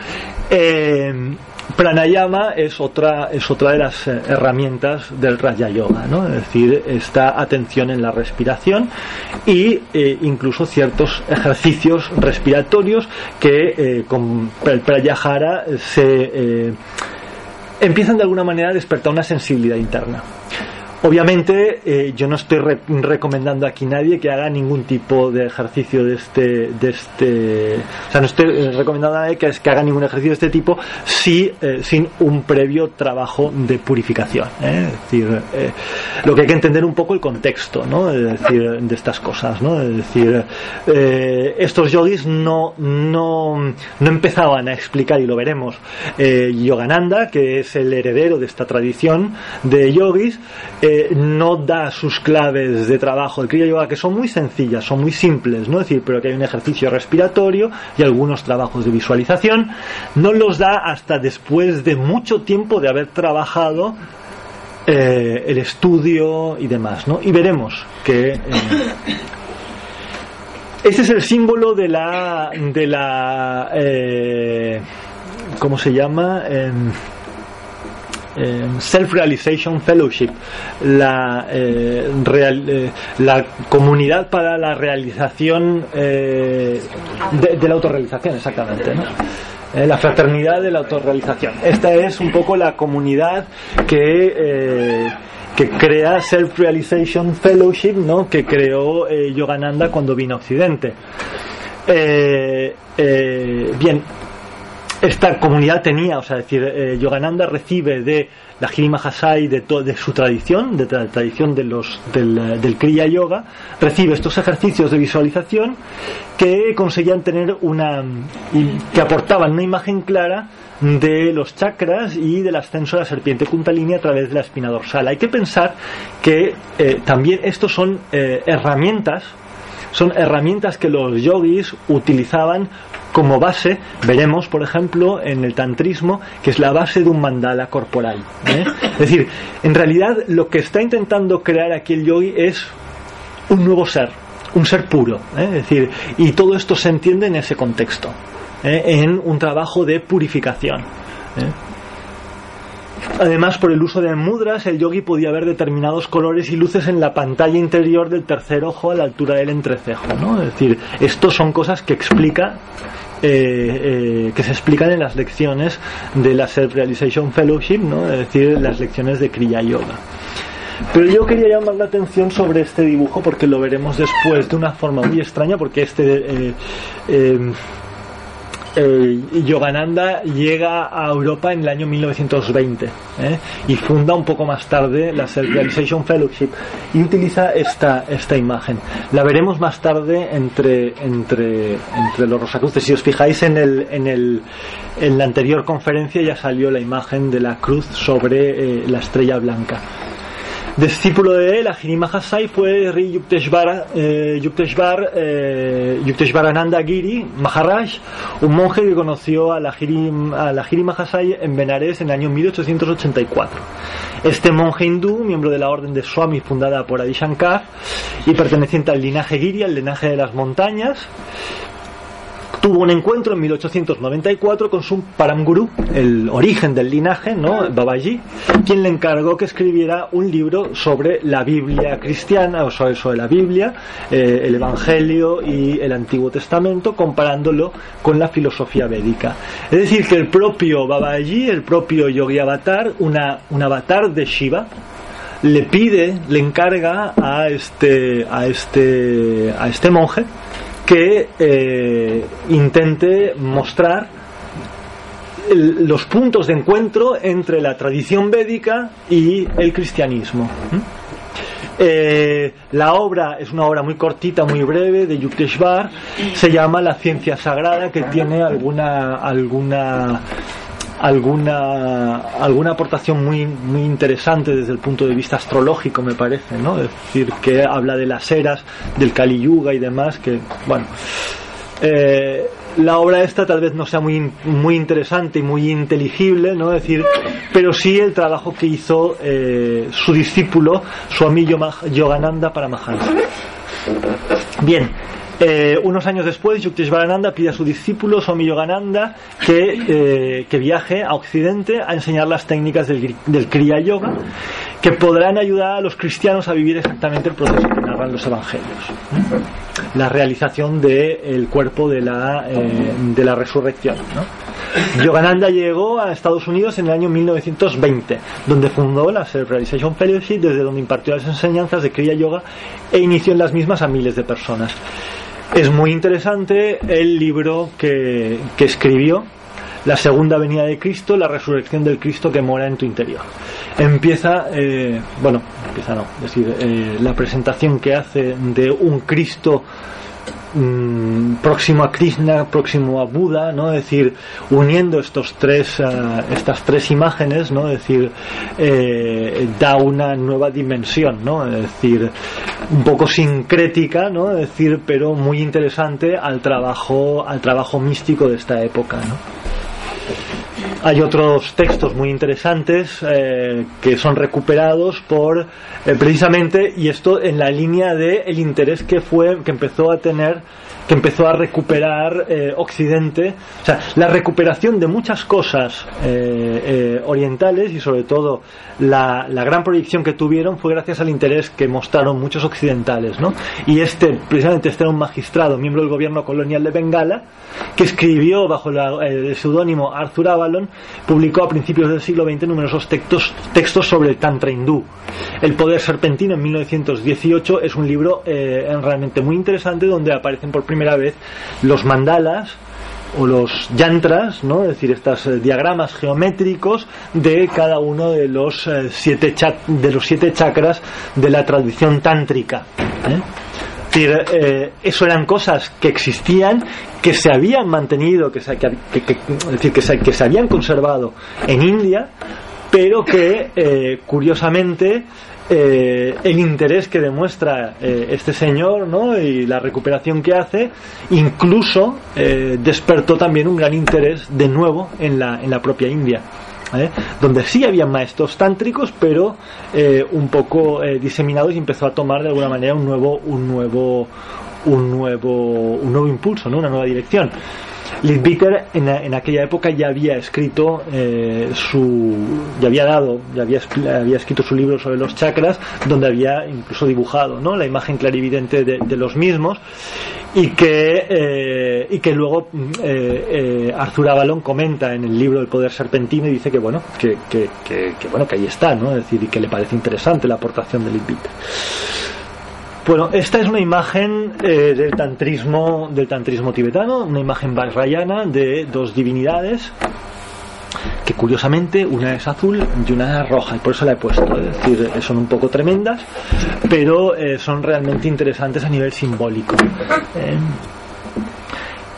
Eh, Pranayama es otra, es otra de las eh, herramientas del Raja Yoga, ¿no? es decir, esta atención en la respiración eh, incluso ciertos ejercicios respiratorios que eh, con el Pratyahara se empiezan de alguna manera a despertar una sensibilidad interna. Obviamente, eh, yo no estoy re- recomendando aquí a nadie que haga ningún tipo de ejercicio de este, de este, o sea, no estoy eh, recomendando a nadie que, haga ningún ejercicio de este tipo si, eh, sin un previo trabajo de purificación. Es decir, lo que hay que entender un poco el contexto, ¿no? Es decir, de estas cosas, ¿no? Es decir, estos yogis no, no, no empezaban a explicar, y lo veremos, Yogananda, que es el heredero de esta tradición de yogis, no da sus claves de trabajo del Kriya Yoga, que son muy sencillas, son muy simples, ¿no? Es decir, pero que hay un ejercicio respiratorio y algunos trabajos de visualización, no los da hasta después de mucho tiempo de haber trabajado eh, el estudio y demás, ¿no? Y veremos que eh, [COUGHS] este es el símbolo de la de la eh, ¿cómo se llama? Em, Self-Realization Fellowship, la, eh, real- eh, la comunidad para la realización eh, de, la autorrealización, exactamente. ¿no? La fraternidad de la autorrealización. Esta es un poco la comunidad que, crea Self-Realization Fellowship, ¿no? que creó eh, Yogananda cuando vino a Occidente. Bien, esta comunidad tenía, o sea, es decir, eh, Yogananda recibe de la Giri Mahasai de, to- de su tradición, de la tradición de los, del, eh, del Kriya Yoga, recibe estos ejercicios de visualización que conseguían tener una, que aportaban una imagen clara de los chakras y del ascenso de la serpiente Kundalini a través de la espina dorsal. Hay que pensar que eh, también estos son eh, herramientas son herramientas que los yogis utilizaban como base, veremos por ejemplo en el tantrismo, que es la base de un mandala corporal. ¿eh? Es decir, en realidad lo que está intentando crear aquí el yogi es un nuevo ser, un ser puro. ¿eh? Es decir, y todo esto se entiende en ese contexto, ¿eh? en un trabajo de purificación. Además, por el uso de mudras, el yogi podía ver determinados colores y luces en la pantalla interior del tercer ojo a la altura del entrecejo. ¿no? Es decir, estos son cosas que explica. Eh, eh, que se explican en las lecciones de la Self-Realization Fellowship, ¿no? es decir, las lecciones de Kriya Yoga. Pero yo quería llamar la atención sobre este dibujo porque lo veremos después de una forma muy extraña, porque este eh, eh, Yogananda llega a Europa en el año 1920 ¿eh? y funda un poco más tarde la Self-Realization Fellowship y utiliza esta, esta imagen. La veremos más tarde entre, entre, entre los Rosacruces. Si os fijáis en, el, en, el, en la anterior conferencia ya salió la imagen de la cruz sobre eh, la estrella blanca. Discípulo de él, Ajini Mahasai, fue Ri Yuktesvar, eh, Yuktesvar, eh, Giri Maharaj, un monje que conoció a la Giri, a la Giri Mahasai en Benares en el año 1884. Este monje hindú, miembro de la orden de Swami fundada por Adi Shankar y perteneciente al linaje Giri, al linaje de las montañas, tuvo un encuentro en 1894 con su Paramguru, el origen del linaje, ¿no? Babaji, quien le encargó que escribiera un libro sobre la Biblia cristiana, o sobre, sobre la Biblia, eh, el Evangelio y el Antiguo Testamento, comparándolo con la filosofía védica. Es decir, que el propio Babaji, el propio Yogi Avatar, una, un avatar de Shiva, le pide, le encarga a este, a este, a este monje que eh, intente mostrar los puntos de encuentro entre la tradición védica y el cristianismo. ¿Mm? Eh, la obra es una obra muy cortita, muy breve de Yuktesvar, se llama La ciencia sagrada, que tiene alguna alguna alguna alguna aportación muy muy interesante desde el punto de vista astrológico me parece no es decir que habla de las eras del Kali Yuga y demás que bueno eh, la obra esta tal vez no sea muy muy interesante y muy inteligible no es decir pero sí el trabajo que hizo eh, su discípulo Swami Yoma- Yogananda para Maharaj Bien, eh, unos años después, Yuktesvarananda pide a su discípulo Swami Yogananda que, eh, que viaje a Occidente a enseñar las técnicas del, del Kriya Yoga que podrán ayudar a los cristianos a vivir exactamente el proceso que narran los evangelios. la realización del cuerpo de la, eh, de la resurrección. Yogananda llegó a Estados Unidos en el año 1920, donde fundó la Self Realization Fellowship, desde donde impartió las enseñanzas de Kriya Yoga e inició en las mismas a miles de personas. Es muy interesante el libro que, escribió, la segunda venida de Cristo, la resurrección del Cristo que mora en tu interior. Empieza, eh, bueno, empieza no, es decir, eh, la presentación que hace de un Cristo mm, próximo a Krishna, próximo a Buda, ¿no? Es decir, uniendo estos tres, eh, estas tres imágenes, ¿no? Es decir, eh, da una nueva dimensión, ¿no? Es decir, un poco sincrética, ¿no? Es decir, pero muy interesante al trabajo, al trabajo místico de esta época, ¿no? Hay otros textos muy interesantes eh, que son recuperados por eh, precisamente y esto en la línea de el interés que fue que empezó a tener que empezó a recuperar eh, Occidente, o sea, la recuperación de muchas cosas eh, eh, orientales y sobre todo la, la, gran proyección que tuvieron fue gracias al interés que mostraron muchos occidentales, ¿no? Y este, precisamente este era un magistrado, miembro del gobierno colonial de Bengala, que escribió bajo la, el seudónimo Arthur Avalon, publicó a principios del siglo XX numerosos textos, textos sobre el Tantra hindú. El poder serpentino en 1918 es un libro realmente muy interesante donde aparecen por primera primera vez los mandalas o los yantras, ¿no? es decir, estos eh, diagramas geométricos de cada uno de los, eh, siete de los siete chakras de la tradición tántrica. ¿eh? Es decir, eh, eso eran cosas que existían, que se habían mantenido, que se, que, que, decir, que, se, que se habían conservado en India, pero que eh, curiosamente eh, el interés que demuestra eh, este señor ¿no? y la recuperación que hace, incluso eh, despertó también un gran interés de nuevo en la, en la propia India. ¿eh? donde sí había maestros tántricos, pero eh, un poco diseminados y empezó a tomar de alguna manera un nuevo, un nuevo, un nuevo, un nuevo impulso, ¿no? una nueva dirección. Leadbeater en, en, aquella época ya había escrito eh, su ya había dado ya había, había, escrito su libro sobre los chakras donde había incluso dibujado ¿no? la imagen clarividente de, los mismos y que eh, y que luego eh, Arthur Avalon comenta en el libro El poder serpentino y dice que bueno que, que, que, bueno que ahí está ¿no? es decir y que le parece interesante la aportación de Leadbeater bueno, esta es una imagen eh, del tantrismo del tantrismo tibetano, una imagen vajrayana de dos divinidades que curiosamente una es azul y una es roja y por eso la he puesto es decir son un poco tremendas pero eh, son realmente interesantes a nivel simbólico eh,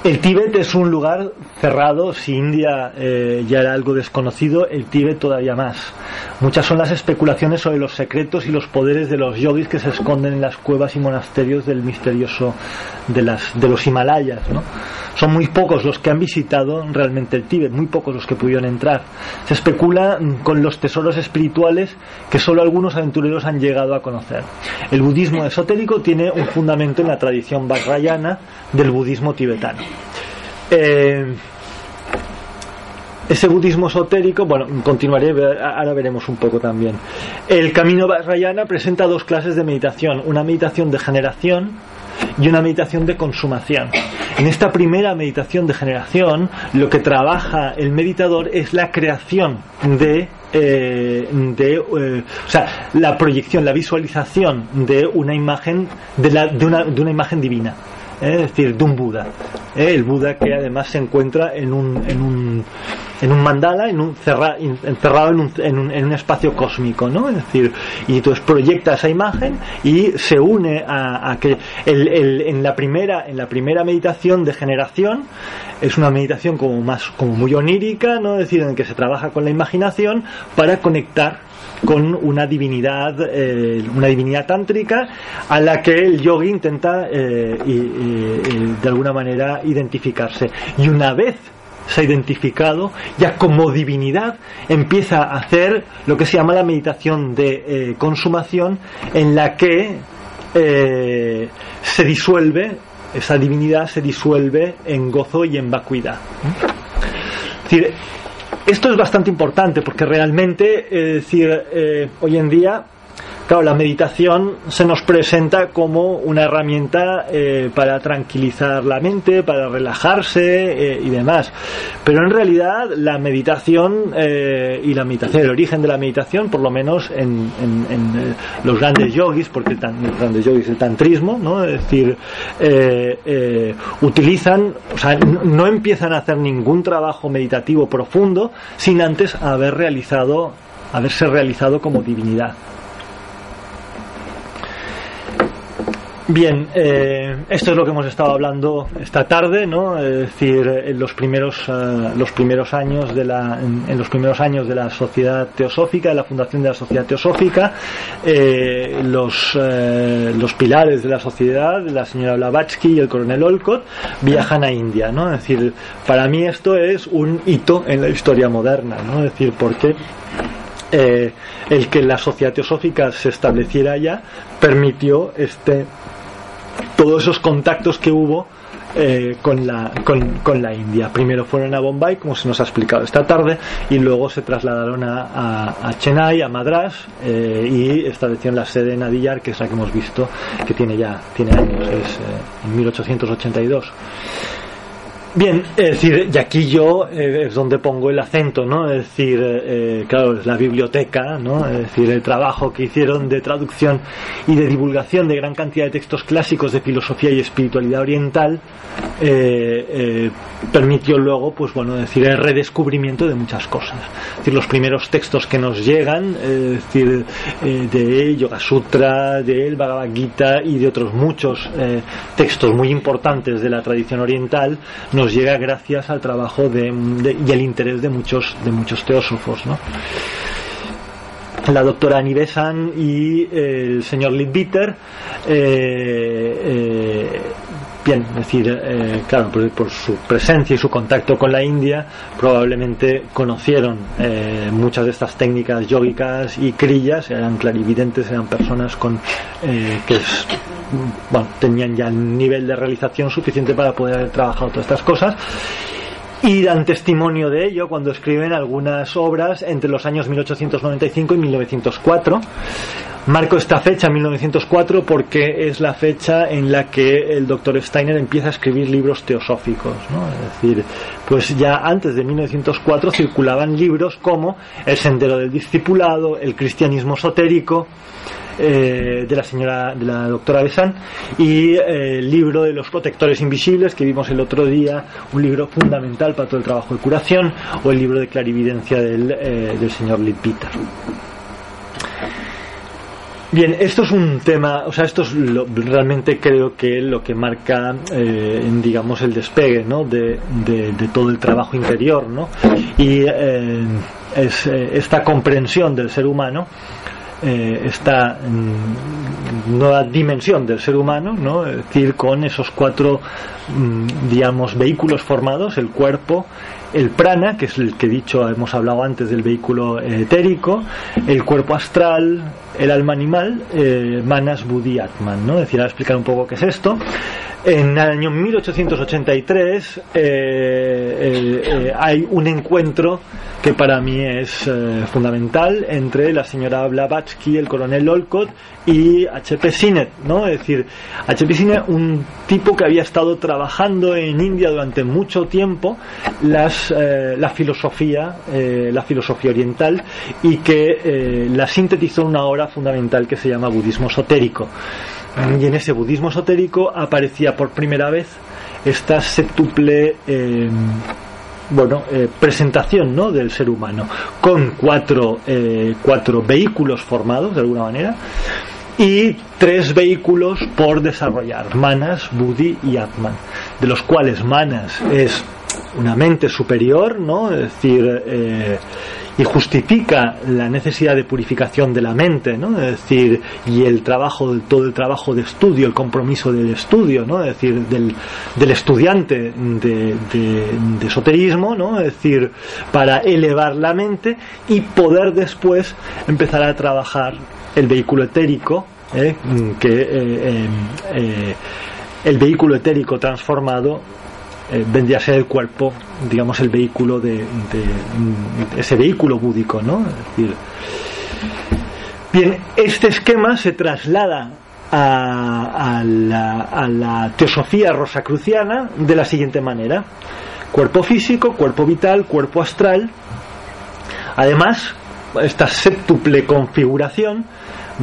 el Tíbet es un lugar cerrado, si India eh, ya era algo desconocido, el Tíbet todavía más. Muchas son las especulaciones sobre los secretos y los poderes de los yogis que se esconden en las cuevas y monasterios del misterioso de, las, de los Himalayas. ¿no? Son muy pocos los que han visitado realmente el Tíbet, muy pocos los que pudieron entrar. Se especula con los tesoros espirituales que solo algunos aventureros han llegado a conocer. El budismo esotérico tiene un fundamento en la tradición vajrayana del budismo tibetano. Eh, ese budismo esotérico, bueno, continuaré, ahora veremos un poco también. El camino Vajrayana presenta dos clases de meditación, una meditación de generación y una meditación de consumación. En esta primera meditación de generación, lo que trabaja el meditador es la creación de eh, de eh, o sea la proyección la visualización de una imagen de, una imagen divina ¿eh? es decir, de un Buda. ¿eh? El Buda que además se encuentra en un, en un, en un mandala, en un cerra, encerrado en un, en, un, en un, espacio cósmico, ¿no? Es decir, y entonces proyecta esa imagen y se une a, a que el, en, la primera, en la primera meditación de generación es una meditación como más como muy onírica, ¿no? Es decir, en que se trabaja con la imaginación para conectar con una divinidad, eh, una divinidad tántrica a la que el yogi intenta eh, de alguna manera identificarse. Y una vez se ha identificado, ya como divinidad empieza a hacer lo que se llama la meditación de eh, consumación, en la que se disuelve, esa divinidad se disuelve en gozo y en vacuidad. Esto es bastante importante porque realmente, es decir, eh, hoy en día claro, la meditación se nos presenta como una herramienta eh, para tranquilizar la mente, para relajarse eh, y demás. Pero en realidad la meditación eh, y la meditación, el origen de la meditación, por lo menos en, los grandes yogis, porque los grandes yogis, el tantrismo, ¿no? es decir, utilizan, o sea, no empiezan a hacer ningún trabajo meditativo profundo sin antes haber realizado haberse realizado como divinidad. Bien, eh, esto es lo que hemos estado hablando esta tarde, ¿no? Es decir, en los primeros eh, los primeros años de la en, los primeros años de la sociedad teosófica, de la fundación de la sociedad teosófica, eh, los los pilares de la sociedad, la señora Blavatsky y el coronel Olcott viajan a India, ¿no? Es decir, para mí esto es un hito en la historia moderna, ¿no? Es decir, porque el que la sociedad teosófica se estableciera allá permitió este todos esos contactos que hubo eh, con, la, con, la India. Primero fueron a Bombay, como se nos ha explicado esta tarde, y luego se trasladaron a, a, Chennai, a Madras, eh, y establecieron la sede en Adiyar, que es la que hemos visto, que tiene ya tiene años, es eh, en 1882. Bien, es decir, y aquí yo eh, es donde pongo el acento, ¿no? Es decir, eh, claro, la biblioteca, ¿no? Es decir, el trabajo que hicieron de traducción y de divulgación de gran cantidad de textos clásicos de filosofía y espiritualidad oriental eh, permitió luego, pues bueno, decir, el redescubrimiento de muchas cosas. Es decir, los primeros textos que nos llegan, es decir, de Yoga Sutra, de el Bhagavad Gita y de otros muchos textos muy importantes de la tradición oriental, llega gracias al trabajo de, y el interés de muchos, de muchos teósofos. ¿no? la doctora Annie Besant y el señor Lidbitter eh, eh, bien, es decir, eh, claro, por, su presencia y su contacto con la India, probablemente conocieron muchas de estas técnicas yógicas y crillas, eran clarividentes, eran personas con que bueno, tenían ya el nivel de realización suficiente para poder haber trabajado todas estas cosas y dan testimonio de ello cuando escriben algunas obras entre los años 1895 y 1904. Marco esta fecha, 1904, porque es la fecha en la que el doctor Steiner empieza a escribir libros teosóficos. ¿no? Es decir, pues ya antes de 1904 circulaban libros como El Sendero del Discipulado, El Cristianismo Esotérico, eh, de la señora, de la doctora Besan, y eh, el libro de los protectores invisibles que vimos el otro día, un libro fundamental para todo el trabajo de curación, o el libro de clarividencia del, eh, del señor Bien, esto es un tema, o sea, esto es realmente creo que lo que marca, digamos, el despegue, ¿no? De, de, todo el trabajo interior, ¿no? Y es esta comprensión del ser humano eh, esta nueva dimensión del ser humano, ¿no? es decir, con esos cuatro, mm, digamos, vehículos formados, el cuerpo, el prana, que es el que dicho hemos hablado antes del vehículo etérico, el cuerpo astral, el alma animal, eh, manas, buddhi, atman, ¿no? Es decir, a explicar un poco qué es esto. En el año 1883 eh, eh, eh, hay un encuentro que para mí es fundamental entre la señora Blavatsky, el coronel Olcott y H.P. Sinet, ¿no? Es decir, H.P. Sinet, un tipo que había estado trabajando en India durante mucho tiempo las, la filosofía, la filosofía oriental y que la sintetizó en una obra fundamental que se llama Budismo Esotérico y en ese budismo esotérico aparecía por primera vez esta septuple eh, bueno, eh, presentación ¿no? del ser humano con cuatro, eh, cuatro vehículos formados de alguna manera y tres vehículos por desarrollar, Manas, Buddhi y Atman, de los cuales Manas es una mente superior, ¿no? Es decir, y justifica la necesidad de purificación de la mente, ¿no? Es decir, y el trabajo, todo el trabajo de estudio, el compromiso del estudio, ¿no? Es decir, del, del estudiante de, de, esoterismo, ¿no? Es decir, para elevar la mente y poder después empezar a trabajar el vehículo etérico, ¿eh? que eh, eh, el vehículo etérico transformado eh, vendría a ser el cuerpo, digamos, el vehículo de, ese vehículo búdico, ¿no? Es decir, Bien, este esquema se traslada a, a la, a la teosofía rosacruciana de la siguiente manera. Cuerpo físico, cuerpo vital, cuerpo astral. Además, esta séptuple configuración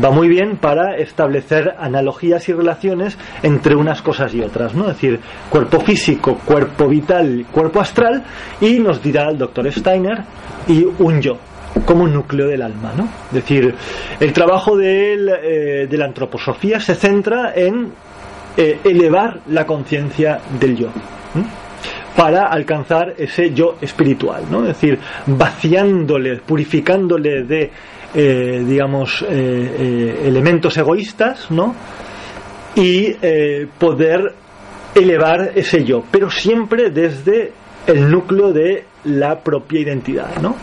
va muy bien para establecer analogías y relaciones entre unas cosas y otras, ¿no? Es decir, cuerpo físico, cuerpo vital, cuerpo astral, y nos dirá el doctor Steiner, y un yo, como núcleo del alma, ¿no? Es decir, el trabajo de, él, eh, de la antroposofía se centra en eh, elevar la conciencia del yo. para alcanzar ese yo espiritual, ¿no? Es decir, vaciándole, purificándole de, eh, digamos, eh, eh, elementos egoístas, ¿no? Y eh, poder elevar ese yo, pero siempre desde el núcleo de la propia identidad, ¿no?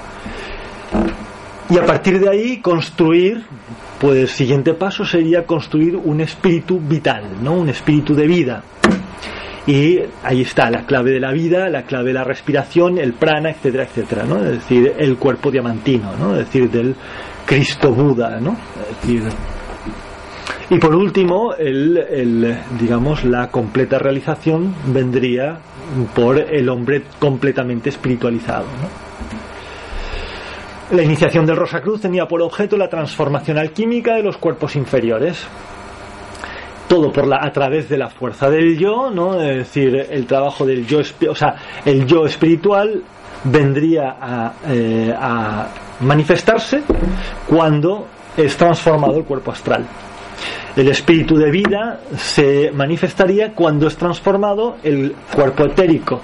Y a partir de ahí construir, pues el siguiente paso sería construir un espíritu vital, ¿no? Un espíritu de vida, y ahí está la clave de la vida, la clave de la respiración, el prana, etcétera, etcétera, ¿no? Es decir, el cuerpo diamantino, ¿no? Es decir, del Cristo Buda, ¿no? Y por último, el, el, digamos, la completa realización vendría por el hombre completamente espiritualizado, ¿no? La iniciación del Rosacruz tenía por objeto la transformación alquímica de los cuerpos inferiores, todo por la, a través de la fuerza del yo, ¿no? Es decir, el trabajo del yo, o sea, el yo espiritual vendría a, eh, a manifestarse cuando es transformado el cuerpo astral. El espíritu de vida se manifestaría cuando es transformado el cuerpo etérico,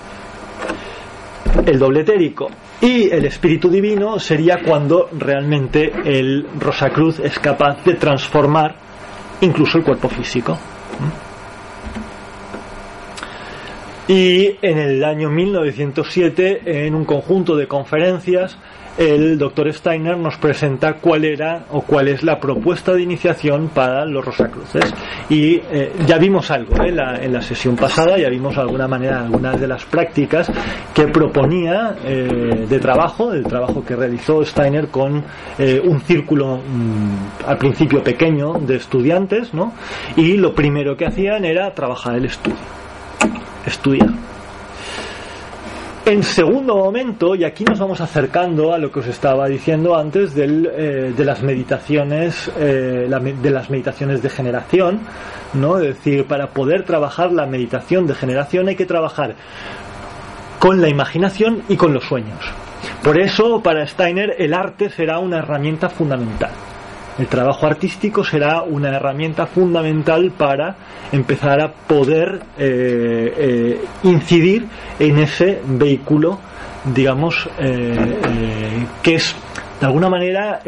el doble etérico. Y el espíritu divino sería cuando realmente el Rosacruz es capaz de transformar incluso el cuerpo físico. Y en el año 1907, en un conjunto de conferencias, el doctor Steiner nos presenta cuál era o cuál es la propuesta de iniciación para los Rosacruces. Y eh, ya vimos algo ¿eh? la, en la sesión pasada, ya vimos de alguna manera algunas de las prácticas que proponía eh, de trabajo, el trabajo que realizó Steiner con eh, un círculo mmm, al principio pequeño de estudiantes, ¿no? Y lo primero que hacían era trabajar el estudio, estudiar. En segundo momento, y aquí nos vamos acercando a lo que os estaba diciendo antes eh, de las meditaciones, eh, de las meditaciones de generación, ¿no? Es decir, para poder trabajar la meditación de generación hay que trabajar con la imaginación y con los sueños. Por eso, para Steiner, el arte será una herramienta fundamental. El trabajo artístico será una herramienta fundamental para empezar a poder eh, eh, incidir en ese vehículo, digamos, eh, que es de alguna manera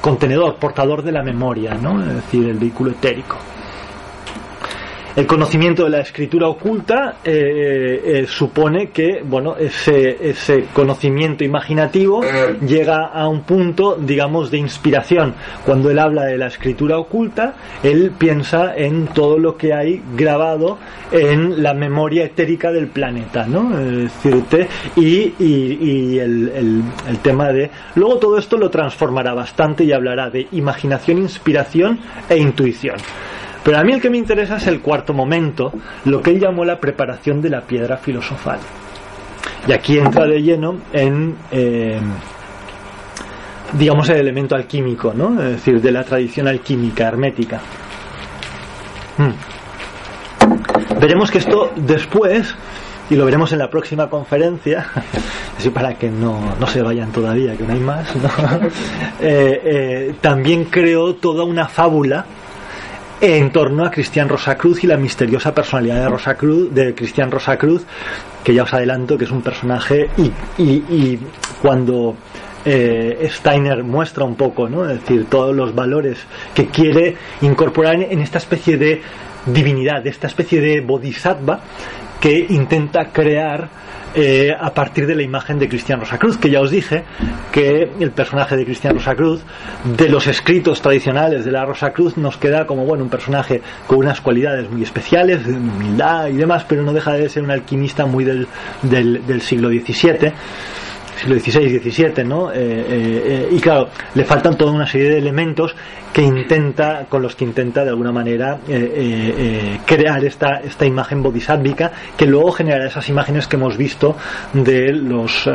contenedor, portador de la memoria, ¿no? es decir, el vehículo etérico. El conocimiento de la escritura oculta eh, eh, supone que bueno ese, ese conocimiento imaginativo llega a un punto digamos de inspiración. Cuando él habla de la escritura oculta, él piensa en todo lo que hay grabado en la memoria etérica del planeta, ¿no? Es decir, y, y, y el, el, el tema de luego todo esto lo transformará bastante y hablará de imaginación, inspiración e intuición. Pero a mí el que me interesa es el cuarto momento, lo que él llamó la preparación de la piedra filosofal. Y aquí entra de lleno en, eh, digamos, el elemento alquímico, ¿no? Es decir, de la tradición alquímica, hermética. Hmm. Veremos que esto después, y lo veremos en la próxima conferencia, [LAUGHS] así para que no, no se vayan todavía, que no hay más, ¿no? [LAUGHS] eh, eh, también creó toda una fábula en torno a Cristian Rosacruz y la misteriosa personalidad de Rosacruz, de Cristian Rosacruz, que ya os adelanto que es un personaje y cuando eh, Steiner muestra un poco, ¿no? Es decir, todos los valores que quiere incorporar en esta especie de divinidad, de esta especie de bodhisattva que intenta crear eh, a partir de la imagen de Cristian Rosacruz, que ya os dije que el personaje de Cristian Rosacruz, de los escritos tradicionales de la Rosacruz, nos queda como bueno un personaje con unas cualidades muy especiales, de humildad y demás, pero no deja de ser un alquimista muy del, del, del siglo XVII siglo XVI, XVII, ¿no? Eh, eh, eh, y claro, le faltan toda una serie de elementos que intenta, con los que intenta de alguna manera crear esta, esta imagen bodhisattvica que luego generará esas imágenes que hemos visto de los,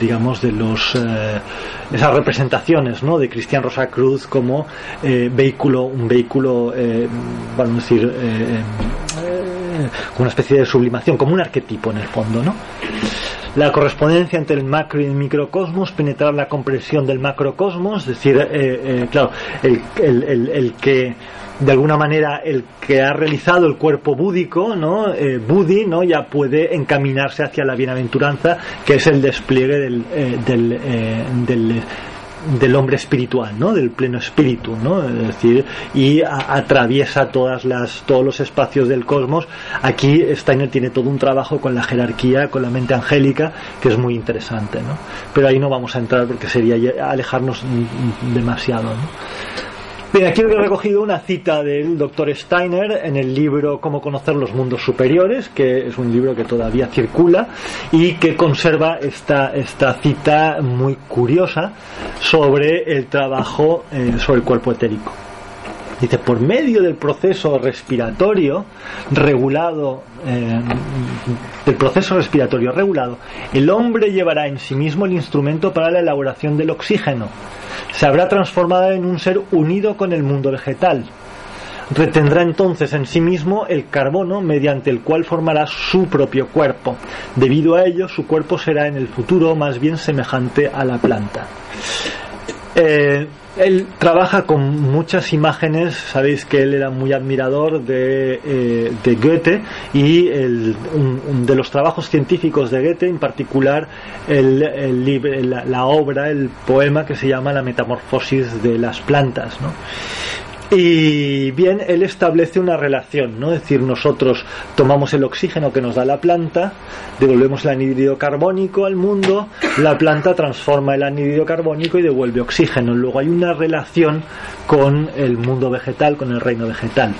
digamos, de los, esas representaciones, ¿no? De Cristian Rosa Cruz como vehículo, un vehículo, vamos a decir, una especie de sublimación, como un arquetipo en el fondo, ¿no? La correspondencia entre el macro y el microcosmos, penetrar la comprensión del macrocosmos, es decir, eh, eh, claro, el, el, el, que de alguna manera el que ha realizado el cuerpo búdico, ¿no? Eh, Budi, ¿no? Ya puede encaminarse hacia la bienaventuranza, que es el despliegue del, del, del del hombre espiritual, ¿no? Del pleno espíritu, ¿no? Es decir, y atraviesa todas las, todos los espacios del cosmos. Aquí Steiner tiene todo un trabajo con la jerarquía, con la mente angélica, que es muy interesante, ¿no? Pero ahí no vamos a entrar porque sería alejarnos demasiado, ¿no? Bien, aquí he recogido una cita del doctor Steiner en el libro Cómo conocer los mundos superiores, que es un libro que todavía circula y que conserva esta, esta cita muy curiosa sobre el trabajo eh, sobre el cuerpo etérico. Dice, por medio del proceso respiratorio regulado, eh, del proceso respiratorio regulado, el hombre llevará en sí mismo el instrumento para la elaboración del oxígeno se habrá transformado en un ser unido con el mundo vegetal. Retendrá entonces en sí mismo el carbono mediante el cual formará su propio cuerpo. Debido a ello, su cuerpo será en el futuro más bien semejante a la planta. Eh, él trabaja con muchas imágenes, sabéis que él era muy admirador de, eh, Goethe y de los trabajos científicos de Goethe, en particular el, la, obra, el poema que se llama La Metamorfosis de las plantas. ¿no? Y bien, él establece una relación, ¿no? Es decir, nosotros tomamos el oxígeno que nos da la planta, devolvemos el anhídrido carbónico al mundo, la planta transforma el anhídrido carbónico y devuelve oxígeno. Luego hay una relación con el mundo vegetal, con el reino vegetal.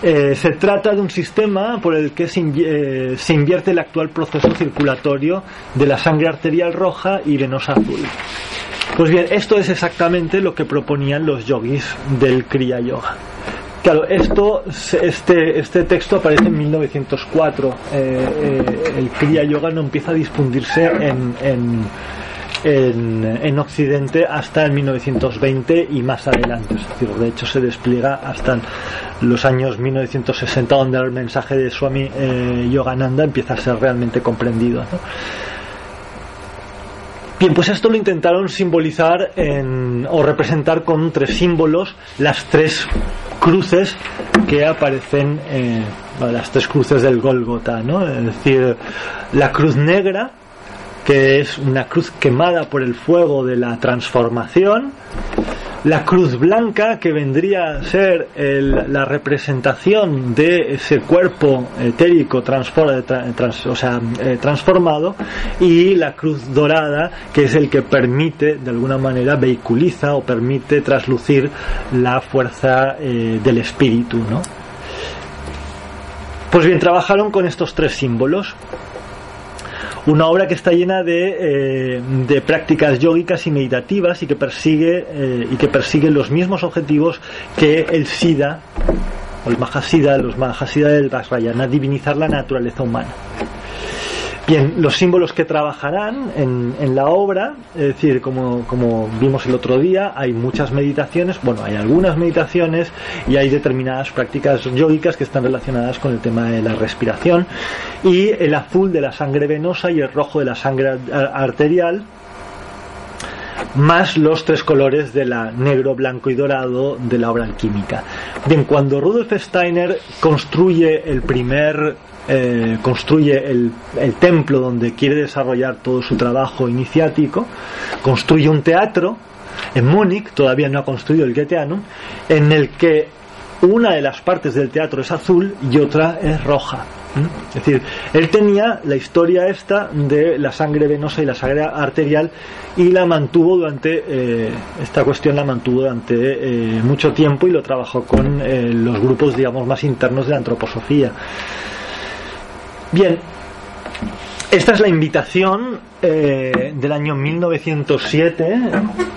Eh, se trata de un sistema por el que se, eh, se invierte el actual proceso circulatorio de la sangre arterial roja y venosa azul. Pues bien, esto es exactamente lo que proponían los yogis del Kriya Yoga. Claro, esto, este, este texto aparece en 1904. Eh, eh, el Kriya Yoga no empieza a difundirse en, en, en, Occidente hasta el 1920 y más adelante. Es decir, de hecho se despliega hasta los años 1960, donde el mensaje de Swami eh, Yogananda empieza a ser realmente comprendido. Bien, pues esto lo intentaron simbolizar o representar con tres símbolos, las tres cruces que aparecen, eh, las tres cruces del Golgota, ¿no? Es decir, la cruz negra, que es una cruz quemada por el fuego de la transformación, la cruz blanca que vendría a ser la representación de ese cuerpo etérico eh, transformado y la cruz dorada que es el que permite de alguna manera vehiculiza o permite traslucir la fuerza eh, del espíritu ¿no? pues bien trabajaron con estos tres símbolos una obra que está llena de, eh, de prácticas yógicas y meditativas y que persigue eh, y que persigue los mismos objetivos que el SIDA o el Mahasiddha, los Mahasiddha del Vajrayana, divinizar la naturaleza humana. Bien, los símbolos que trabajarán en, la obra, es decir, como, como, vimos el otro día, hay muchas meditaciones, bueno, hay algunas meditaciones y hay determinadas prácticas yógicas que están relacionadas con el tema de la respiración y el azul de la sangre venosa y el rojo de la sangre arterial más los tres colores de la negro, blanco y dorado de la obra alquímica. Bien, cuando Rudolf Steiner construye el primer eh, construye el, templo donde quiere desarrollar todo su trabajo iniciático, construye un teatro en Múnich, todavía no ha construido el Goetheanum, en el que una de las partes del teatro es azul y otra es roja. Es decir, él tenía la historia esta de la sangre venosa y la sangre arterial y la mantuvo durante, eh, esta cuestión la mantuvo durante eh, mucho tiempo y lo trabajó con los grupos, digamos, más internos de la antroposofía. Bien, esta es la invitación eh, del año 1907,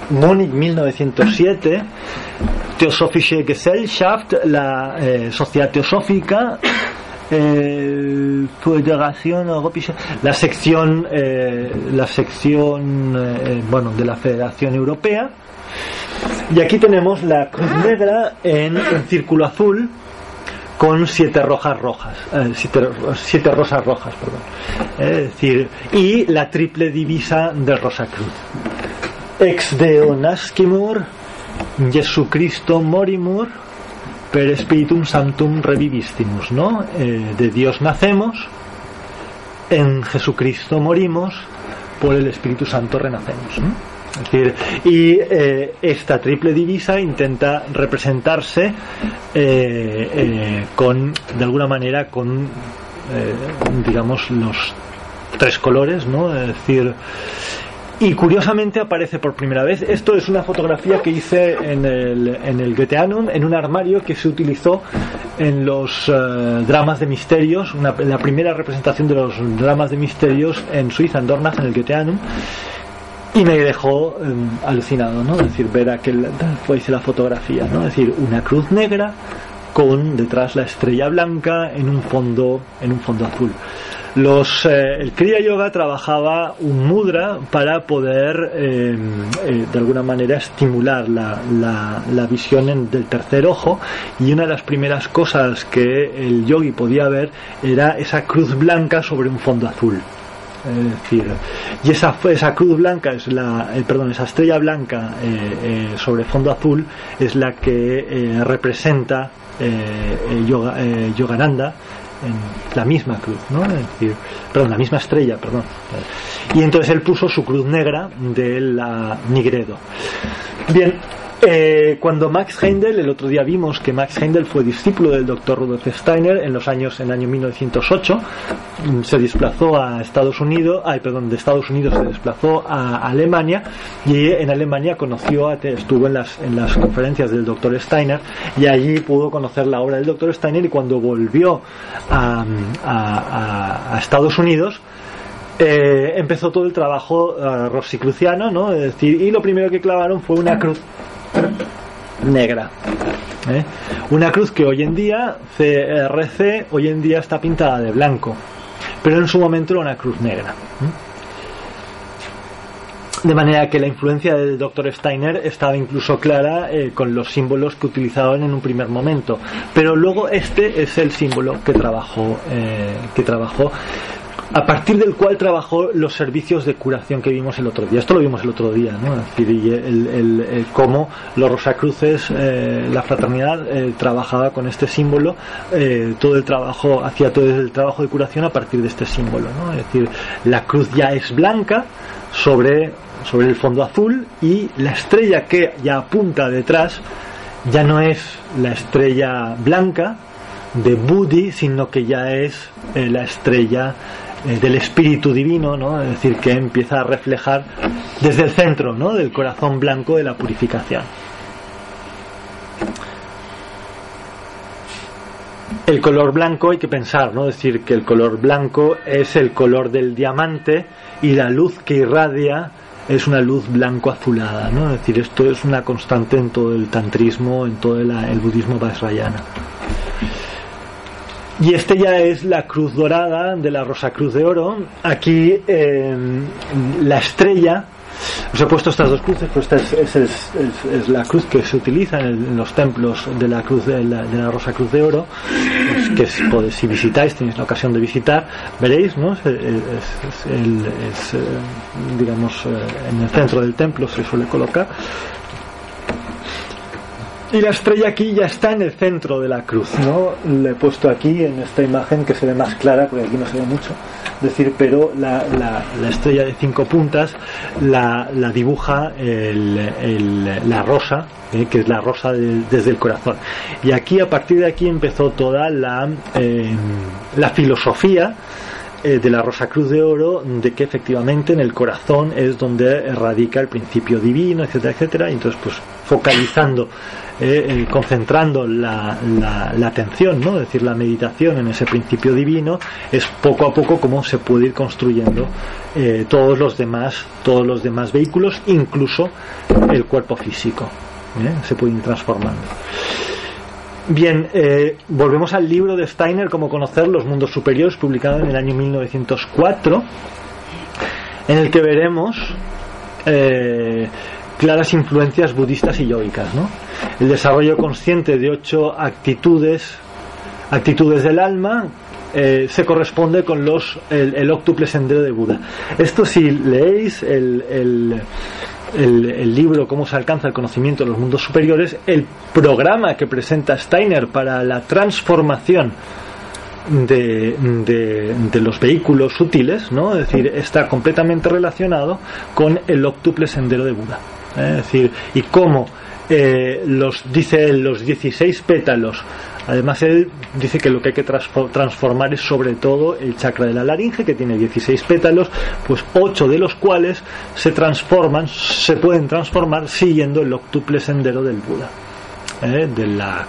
Múnich 1907, Theosophische Gesellschaft, la eh, Sociedad Teosófica, eh, la sección, la sección, bueno, de la Federación Europea. Y aquí tenemos la cruz negra en, en círculo azul con siete rojas rojas, eh, siete, rosas rojas, perdón. Es decir, y la triple divisa del Rosacruz. Ex Deo nascimur, Jesucristo morimur, per Spiritum Sanctum revivistimus, ¿no? Eh, de Dios nacemos, en Jesucristo morimos, por el Espíritu Santo renacemos. Es decir, y eh, esta triple divisa intenta representarse eh, eh, con, de alguna manera, con, eh, digamos, los tres colores, ¿no? Es decir, y curiosamente aparece por primera vez. Esto es una fotografía que hice en el, en el Goetheanum, en un armario que se utilizó en los eh, dramas de misterios, una- la primera representación de los dramas de misterios en Suiza, en Dornach, en el Goetheanum. Y me dejó eh, alucinado, ¿no? Es decir, ver aquel, hice la fotografía, ¿no? Es decir, una cruz negra con detrás la estrella blanca en un fondo, en un fondo azul. Los, eh, el Kriya Yoga trabajaba un mudra para poder eh, eh, de alguna manera estimular la, la- visión del tercer ojo y una de las primeras cosas que el yogi podía ver era esa cruz blanca sobre un fondo azul. Es decir, y esa, esa cruz blanca es la, eh, perdón, esa estrella blanca eh, eh, sobre fondo azul es la que representa yoga, Yogananda en la misma cruz, ¿no? Es decir, perdón, la misma estrella, perdón. Y entonces él puso su cruz negra de la Nigredo. Bien, eh, cuando Max Heindel, el otro día vimos que Max Heindel fue discípulo del doctor Rudolf Steiner en los años, en el año 1908, mm, se desplazó a Estados Unidos, ay, perdón, de Estados Unidos se desplazó a Alemania y en Alemania conoció, estuvo en las, en las conferencias del doctor Steiner y allí pudo conocer la obra del doctor Steiner y cuando volvió a, Estados Unidos, eh, empezó todo el trabajo eh, rosicruciano, ¿no? Es decir, y lo primero que clavaron fue una cruz negra. ¿eh? Una cruz que hoy en día, CRC, hoy en día está pintada de blanco, pero en su momento era una cruz negra. ¿eh? De manera que la influencia del Dr. Steiner estaba incluso clara eh, con los símbolos que utilizaban en un primer momento. Pero luego este es el símbolo que trabajó, que trabajó a partir del cual trabajó los servicios de curación que vimos el otro día. Esto lo vimos el otro día, ¿no? El, el- el cómo los Rosacruces, eh, la fraternidad, eh, trabajaba con este símbolo, eh, todo el trabajo, hacía todo el trabajo de curación a partir de este símbolo, ¿no? Es decir, la cruz ya es blanca sobre, sobre el fondo azul y la estrella que ya apunta detrás ya no es la estrella blanca, de Budi, sino que ya es eh, la estrella del espíritu divino, ¿no? Es decir, que empieza a reflejar desde el centro, ¿no? Del corazón blanco de la purificación. El color blanco hay que pensar, ¿no? Es decir, que el color blanco es el color del diamante y la luz que irradia es una luz blanco azulada, ¿no? Es decir, esto es una constante en todo el tantrismo, en todo el, el budismo vajrayana. Y este ya es la cruz dorada de la Rosa Cruz de Oro. Aquí eh, la estrella, os he puesto estas dos cruces, pues esta es, es- es- la cruz que se utiliza en, en los templos de la cruz de la, de la Rosa Cruz de Oro, pues, que es- podéis- si visitáis, tenéis la ocasión de visitar, veréis, ¿no? Es, eh, digamos, eh, en el centro del templo se suele colocar. Y la estrella aquí ya está en el centro de la cruz, ¿no? Le he puesto aquí en esta imagen que se ve más clara, porque aquí no se ve mucho. Decir, pero la, la- la estrella de cinco puntas la, la dibuja el- la rosa, ¿eh? que es la rosa de- desde el corazón. Y aquí, a partir de aquí, empezó toda la, eh, la filosofía eh, de la Rosa Cruz de Oro, de que efectivamente en el corazón es donde radica el principio divino, etcétera, etcétera, y entonces pues focalizando eh, eh, concentrando la, la, la atención, ¿no? es decir, la meditación en ese principio divino, es poco a poco como se puede ir construyendo eh, todos los demás, todos los demás vehículos, incluso el cuerpo físico, se puede ir transformando. Bien, volvemos al libro de Steiner, Cómo conocer los mundos superiores, publicado en el año 1904, en el que veremos claras influencias budistas y yoicas. ¿no? El desarrollo consciente de ocho actitudes, actitudes del alma, eh, se corresponde con los el, el óctuple sendero de Buda. Esto si leéis el, el, el, libro Cómo se alcanza el conocimiento de los mundos superiores, el programa que presenta Steiner para la transformación de, de, de los vehículos sutiles, ¿no? es decir, está completamente relacionado con el óctuple sendero de Buda. Es decir, y cómo eh, los, dice él, los 16 pétalos Además, él dice que lo que hay que transfo- transformar es sobre todo el chakra de la laringe, que tiene 16 pétalos, pues 8 de los cuales se transforman, se pueden transformar siguiendo el octuple sendero del Buda, ¿eh? de la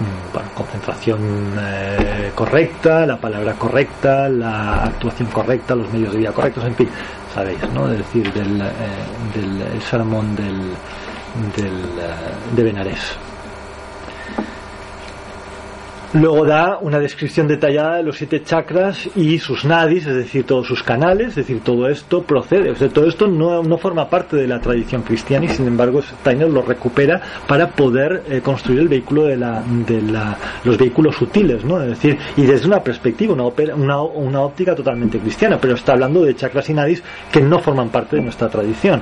mm, concentración eh, correcta, la palabra correcta, la actuación correcta, los medios de vida correctos, en fin, sabéis, ¿no? Es decir, del, eh, del el sermón del, del, eh, de Benarés. Luego da una descripción detallada de los siete chakras y sus nadis, es decir, todos sus canales, es decir, todo esto procede, o sea, todo esto no, no forma parte de la tradición cristiana y sin embargo Steiner lo recupera para poder eh, construir el vehículo de, la, de la, los vehículos sutiles, ¿no? Es decir, y desde una perspectiva, una, ópera- una, una óptica totalmente cristiana, pero está hablando de chakras y nadis que no forman parte de nuestra tradición.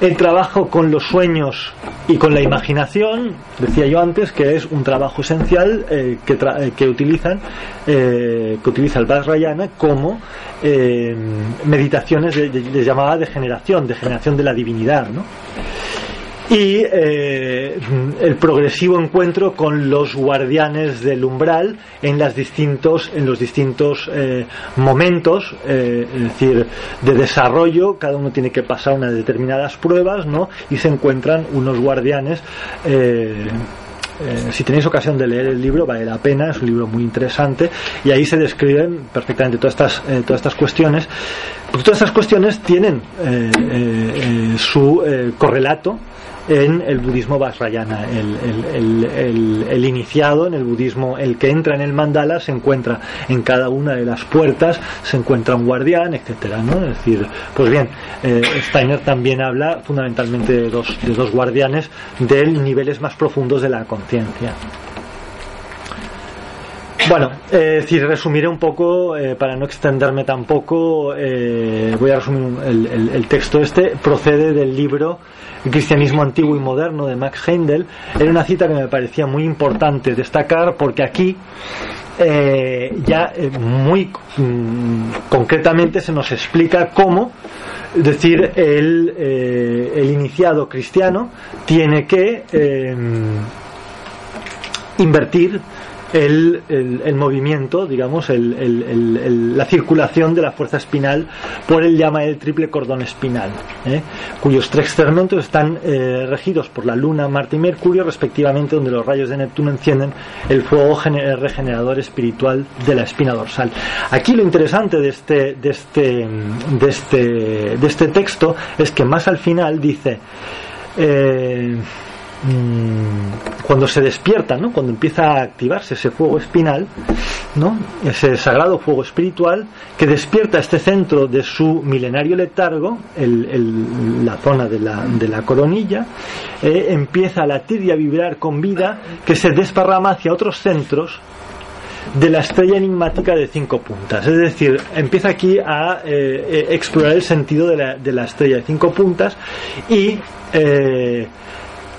El trabajo con los sueños y con la imaginación, decía yo antes, que es un trabajo esencial eh, que, tra- eh, que utilizan, eh, que utiliza el Vajrayana como eh, meditaciones de, de- les llamaba de generación, de generación de la divinidad, ¿no? Y eh, el progresivo encuentro con los guardianes del umbral en las distintos en los distintos eh, momentos eh, es decir de desarrollo. Cada uno tiene que pasar unas determinadas pruebas no y se encuentran unos guardianes eh, eh, si tenéis ocasión de leer el libro vale la pena es un libro muy interesante. Y ahí se describen perfectamente todas estas eh, todas estas cuestiones. Porque todas estas cuestiones tienen eh, su correlato en el budismo Vajrayana. El, el- iniciado en el budismo, el que entra en el mandala, se encuentra en cada una de las puertas, se encuentra un guardián, etcétera, ¿no? Es decir, pues bien, eh, Steiner también habla fundamentalmente de dos, de dos guardianes de niveles más profundos de la conciencia. Bueno, eh, decir, resumiré un poco, eh, para no extenderme tampoco, eh, voy a resumir el, el- texto este, procede del libro cristianismo antiguo y moderno de Max Heindel. Era una cita que me parecía muy importante destacar porque aquí eh, ya eh, muy mm, concretamente se nos explica cómo es decir, el, eh, el iniciado cristiano tiene que eh, invertir el, el- movimiento, digamos, el- la circulación de la fuerza espinal por el llama el triple cordón espinal, ¿eh? cuyos tres segmentos están eh, regidos por la Luna, Marte y Mercurio, respectivamente, donde los rayos de Neptuno encienden el fuego gene- regenerador espiritual de la espina dorsal. Aquí lo interesante de este, de este, de este, de este texto es que más al final dice. eh, mm, cuando se despierta, ¿no? cuando empieza a activarse ese fuego espinal, ¿no? ese sagrado fuego espiritual que despierta este centro de su milenario letargo, el- la zona de la, de la coronilla, eh, empieza a latir y a vibrar con vida que se desparrama hacia otros centros de la estrella enigmática de cinco puntas. Es decir, empieza aquí a eh, eh, explorar el sentido de la, de la estrella de cinco puntas y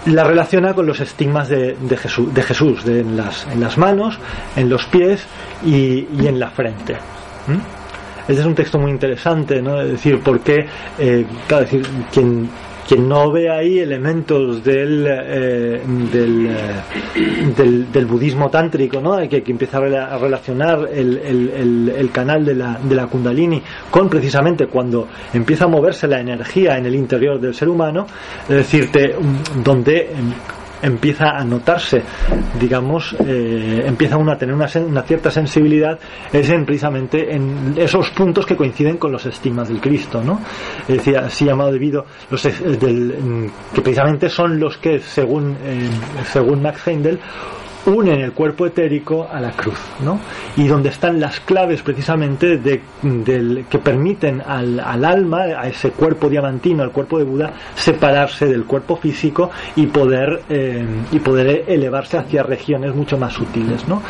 la relaciona con los estigmas de, de Jesús, de Jesús de en, las, en las manos, en los pies y, y en la frente. Este es un texto muy interesante, ¿no? Es decir, porque, eh, claro, decir, quien, quien no ve ahí elementos del, eh, del, eh, del, del budismo tántrico, ¿no? Que, que empieza a, rela- a relacionar el, el, el, el canal de la, de la Kundalini con precisamente cuando empieza a moverse la energía en el interior del ser humano, es decir, te- donde empieza a notarse, digamos, eh, empieza uno a tener una, una, cierta sensibilidad, es en, precisamente en esos puntos que coinciden con los estigmas del Cristo, ¿no? Es decir, así llamado debido, los, del, que precisamente son los que, según, eh, según Max Heindel, unen el cuerpo etérico a la cruz, ¿no? Y donde están las claves precisamente de, que permiten al, al, alma, a ese cuerpo diamantino, al cuerpo de Buda, separarse del cuerpo físico y poder, eh, y poder elevarse hacia regiones mucho más sutiles, ¿no?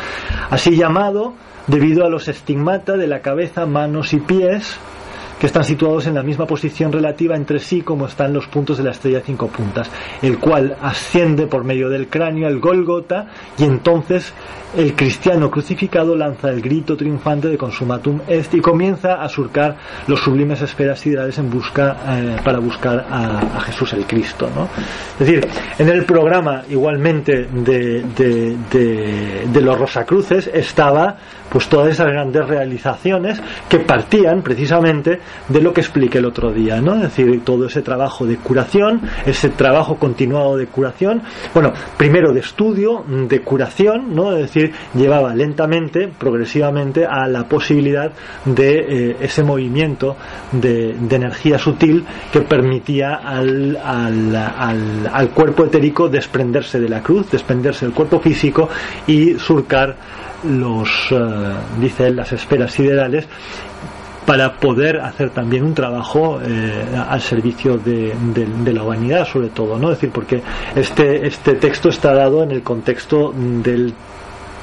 Así llamado debido a los estigmata de la cabeza, manos y pies, que están situados en la misma posición relativa entre sí como están los puntos de la estrella cinco puntas, el cual asciende por medio del cráneo al Golgota y entonces el cristiano crucificado lanza el grito triunfante de consumatum est y comienza a surcar los sublimes esferas siderales en busca eh, para buscar a, Jesús el Cristo ¿no? es decir en el programa igualmente de, de los Rosacruces estaba pues todas esas grandes realizaciones que partían precisamente de lo que expliqué el otro día, ¿no? Es decir, todo ese trabajo de curación, ese trabajo continuado de curación, bueno, primero de estudio, de curación, ¿no? Es decir, llevaba lentamente, progresivamente a la posibilidad de eh, ese movimiento de, energía sutil que permitía al, al, al, al cuerpo etérico desprenderse de la cruz, desprenderse del cuerpo físico y surcar los, uh, dice él, las esferas siderales para poder hacer también un trabajo eh, al servicio de, de, de, la humanidad sobre todo no es decir porque este este texto está dado en el contexto del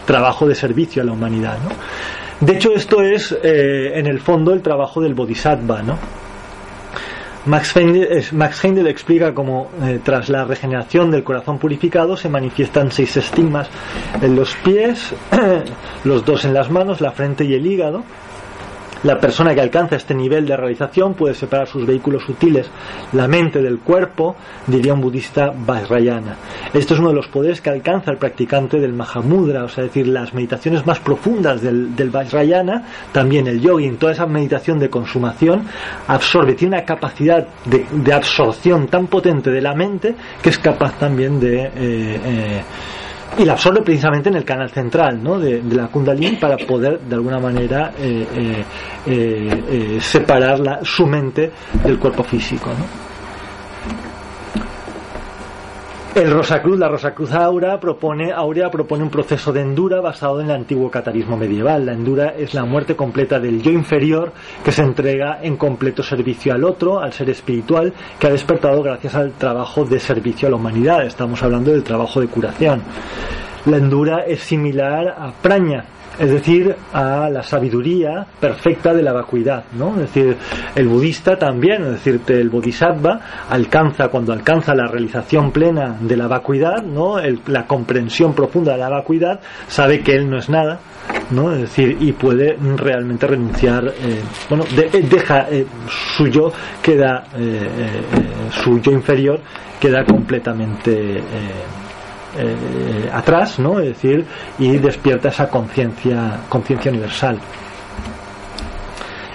trabajo de servicio a la humanidad no de hecho esto es eh, en el fondo el trabajo del bodhisattva no Max Heindel, Max explica cómo eh, tras la regeneración del corazón purificado se manifiestan seis estigmas en los pies, [CLEARS THROAT] los dos en las manos, la frente y el hígado. La persona que alcanza este nivel de realización puede separar sus vehículos sutiles, la mente del cuerpo, diría un budista Vajrayana. Esto es uno de los poderes que alcanza el practicante del Mahamudra, o sea, es decir, las meditaciones más profundas del, del Vajrayana, también el yogi, en toda esa meditación de consumación, absorbe, tiene una capacidad de, de absorción tan potente de la mente que es capaz también de. Eh, eh, y la absorbe precisamente en el canal central ¿no? de, la Kundalini para poder de alguna manera eh, eh, eh, separar la, su mente del cuerpo físico. ¿no? El Rosacruz, la Rosacruz Aura propone, Aurea propone un proceso de endura basado en el antiguo catarismo medieval. La endura es la muerte completa del yo inferior que se entrega en completo servicio al otro, al ser espiritual, que ha despertado gracias al trabajo de servicio a la humanidad. Estamos hablando del trabajo de curación. La endura es similar a praña, es decir, a la sabiduría perfecta de la vacuidad, ¿no? Es decir, el budista también, es decir, el bodhisattva alcanza cuando alcanza la realización plena de la vacuidad, ¿no? El, la comprensión profunda de la vacuidad, sabe que él no es nada, ¿no? Es decir, y puede realmente renunciar, eh, bueno, de, deja eh, su yo queda eh, su yo inferior queda completamente eh, atrás, ¿no? Es decir, y despierta esa conciencia conciencia universal.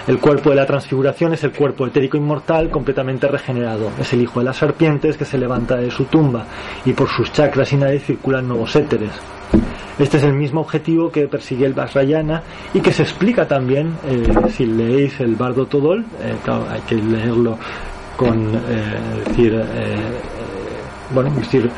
El cuerpo de la transfiguración es el cuerpo etérico inmortal completamente regenerado. Es el hijo de las serpientes que se levanta de su tumba y por sus chakras y nariz circulan nuevos éteres. Este es el mismo objetivo que persigue el Vajrayana y que se explica también, eh, si leéis el Bardo Todol, eh, hay que leerlo con, decir, bueno, decir,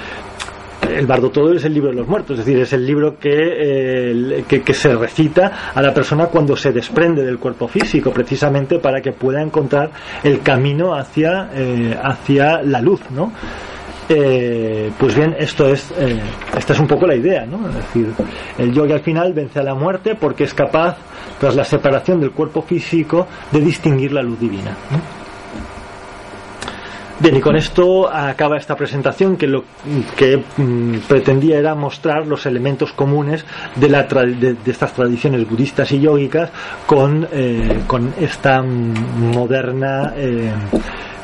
el Bardo Todo es el libro de los muertos, es decir, es el libro que, que, se recita a la persona cuando se desprende del cuerpo físico, precisamente para que pueda encontrar el camino hacia, eh, hacia la luz, ¿no? Eh, pues bien, esto es, eh, esta es un poco la idea, ¿no? Es decir, el yogi al final vence a la muerte porque es capaz, tras la separación del cuerpo físico, de distinguir la luz divina. ¿no? Bien, y con esto acaba esta presentación que lo que mmm, pretendía era mostrar los elementos comunes de, la de, de estas tradiciones budistas y yógicas con, eh, con esta moderna eh,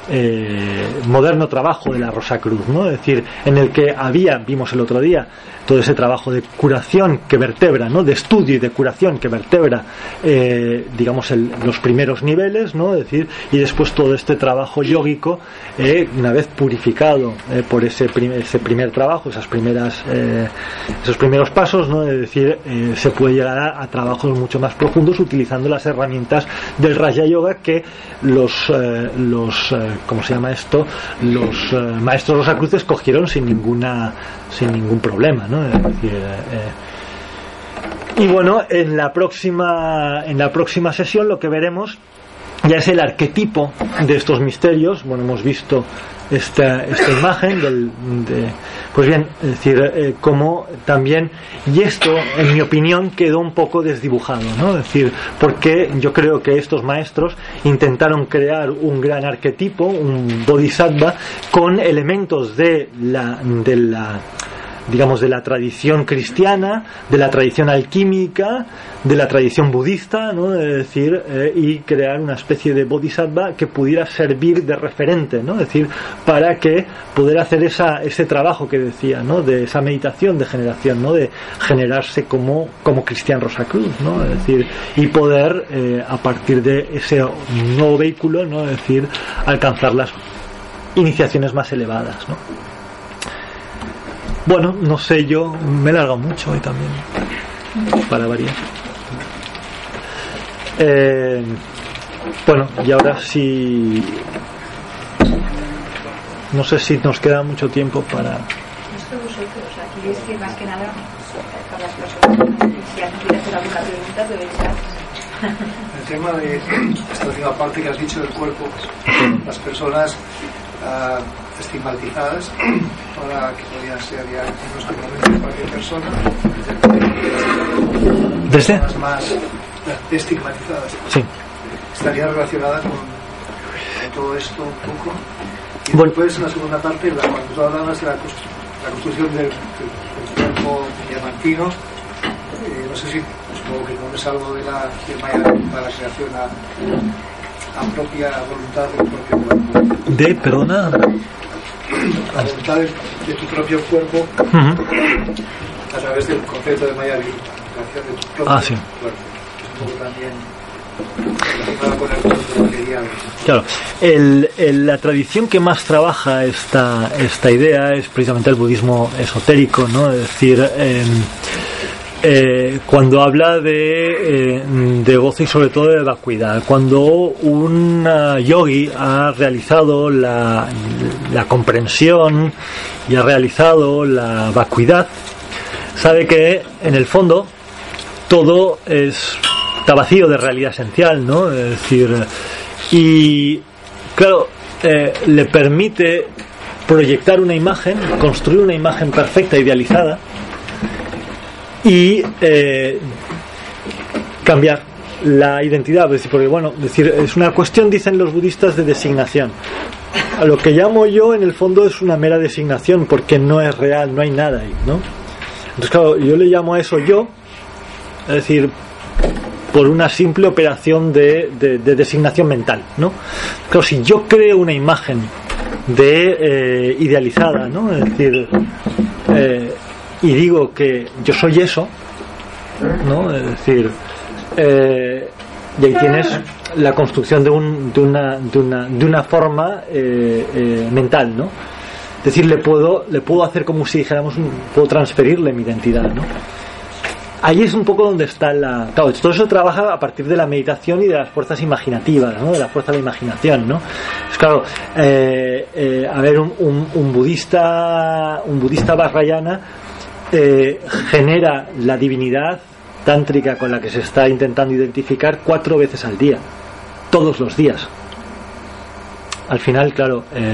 eh, moderno trabajo de la Rosa Cruz, ¿no? Es decir, en el que había, vimos el otro día, todo ese trabajo de curación que vertebra, ¿no? De estudio y de curación que vertebra, eh, digamos, los primeros niveles, ¿no? Es decir, y después todo este trabajo yógico, eh, una vez purificado por ese, ese primer trabajo, esas primeras, esos primeros pasos, ¿no? Es decir, se puede llegar a, a, trabajos mucho más profundos utilizando las herramientas del Raja Yoga que los, los ¿cómo se llama esto? Los eh, maestros rosacruces cogieron sin ninguna sin ningún problema, ¿no? Es decir, eh, eh, y bueno, en la próxima en la próxima sesión lo que veremos ya es el arquetipo de estos misterios. Bueno, hemos visto esta, esta imagen del, de, pues bien, es decir, eh, como también, y esto, en mi opinión, quedó un poco desdibujado, ¿no? Es decir, porque yo creo que estos maestros intentaron crear un gran arquetipo, un bodhisattva, con elementos de la, de la digamos, de la tradición cristiana, de la tradición alquímica, de la tradición budista, ¿no? Es decir, eh, y crear una especie de bodhisattva que pudiera servir de referente, ¿no? Es decir, para que pudiera hacer esa, ese trabajo que decía, ¿no? De esa meditación de generación, ¿no? De generarse como, como Cristian Rosacruz, ¿no? Es decir, y poder, eh, a partir de ese nuevo vehículo, ¿no? Decir, alcanzar las iniciaciones más elevadas, ¿no? Bueno, no sé, yo me he largado mucho hoy también, para variar. Eh, bueno, y ahora sí. No sé si nos queda mucho tiempo para. Esto vosotros, aquí es que más que nada, para las personas, si alguien quiere hacer alguna pregunta, puede echar. El tema de esta última parte que has dicho del cuerpo, las personas. Uh, estigmatizadas [CLEARS THROAT] para que podían ser ya cualquier persona ¿Desde? Las más estigmatizadas sí. estaría relacionada con, con, todo esto un poco y bueno. después en la segunda parte la, cuando tú hablabas de la, la construcción del, del, cuerpo diamantino eh, no sé si supongo que no es algo de la, de Maya para la creación a, a propia voluntad del propio cuerpo de, perdona la voluntad de, tu propio cuerpo uh -huh. a través del concepto de Maya creación de tu propio ah, sí. cuerpo. Es un poco también. Claro, el, el, la tradición que más trabaja esta, esta idea es precisamente el budismo esotérico, ¿no? Es decir, eh, eh, cuando habla de, eh, de gozo y sobre todo de vacuidad, cuando un uh, yogi ha realizado la, la, comprensión y ha realizado la vacuidad, sabe que en el fondo todo es, está vacío de realidad esencial, ¿no? Es decir, y claro, eh, le permite proyectar una imagen, construir una imagen perfecta, idealizada, y eh, cambiar la identidad, porque bueno, decir, es una cuestión, dicen los budistas, de designación. A lo que llamo yo, en el fondo, es una mera designación, porque no es real, no hay nada ahí, ¿no? Entonces, claro, yo le llamo a eso yo, es decir, por una simple operación de, de, de designación mental, ¿no? Claro, si yo creo una imagen de eh, idealizada, ¿no? Es decir, eh, y digo que yo soy eso, ¿no? Es decir, eh, y ahí tienes la construcción de, un, de, una, de, una, de una forma eh, eh, mental, ¿no? Es decir, le puedo, le puedo hacer como si dijéramos, puedo transferirle mi identidad, ¿no? Ahí es un poco donde está la... Claro, todo eso trabaja a partir de la meditación y de las fuerzas imaginativas, ¿no? De la fuerza de la imaginación, ¿no? Pues claro, eh, eh, a ver, un, un, un budista, un budista barrayana eh, genera la divinidad tántrica con la que se está intentando identificar cuatro veces al día, todos los días. Al final, claro, eh,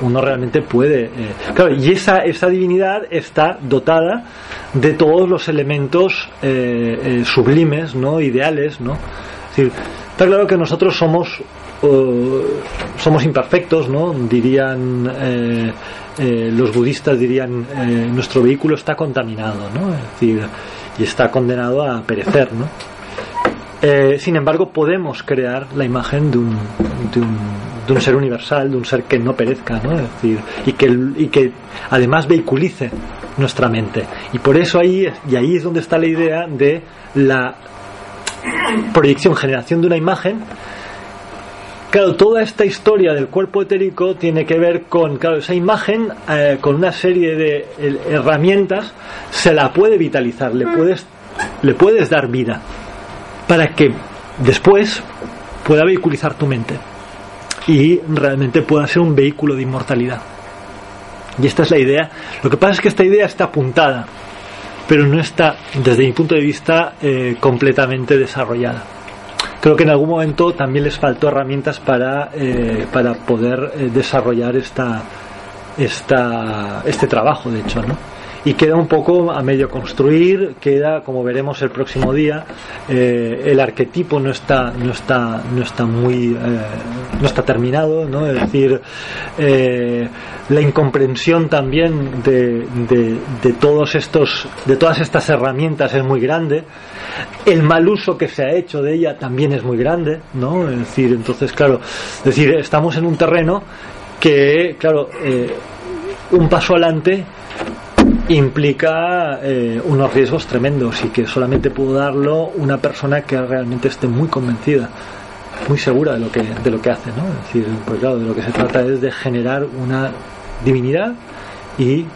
uno realmente puede. Eh, claro, y esa, esa divinidad está dotada de todos los elementos eh, sublimes, ¿no? Ideales, ¿no? Es decir, está claro que nosotros somos somos imperfectos, ¿no? Dirían eh, eh, los budistas dirían eh, nuestro vehículo está contaminado, ¿no? Es decir, y está condenado a perecer, ¿no? sin embargo, podemos crear la imagen de un, de un de un ser universal, de un ser que no perezca, ¿no? Es decir, y que, y que además vehiculice nuestra mente. Y por eso ahí, y ahí es donde está la idea de la proyección, generación de una imagen Claro, toda esta historia del cuerpo etérico tiene que ver con, claro, esa imagen, eh, con una serie de herramientas, se la puede vitalizar, le puedes, le puedes dar vida, para que después pueda vehiculizar tu mente y realmente pueda ser un vehículo de inmortalidad. Y esta es la idea. Lo que pasa es que esta idea está apuntada, pero no está, desde mi punto de vista, eh, completamente desarrollada creo que en algún momento también les faltó herramientas para, eh, para poder eh, desarrollar esta, esta, este trabajo, de hecho, ¿no? Y queda un poco a medio construir queda como veremos el próximo día eh, el arquetipo no está no está no está muy no está terminado no es decir la incomprensión también de, de, de, todos estos de todas estas herramientas es muy grande el mal uso que se ha hecho de ella también es muy grande, ¿no? Es decir, entonces, claro, es decir, estamos en un terreno que, claro, eh, un paso adelante implica eh, unos riesgos tremendos y que solamente pudo darlo una persona que realmente esté muy convencida muy segura de lo que de lo que hace no es decir pues claro de lo que se trata es de generar una divinidad y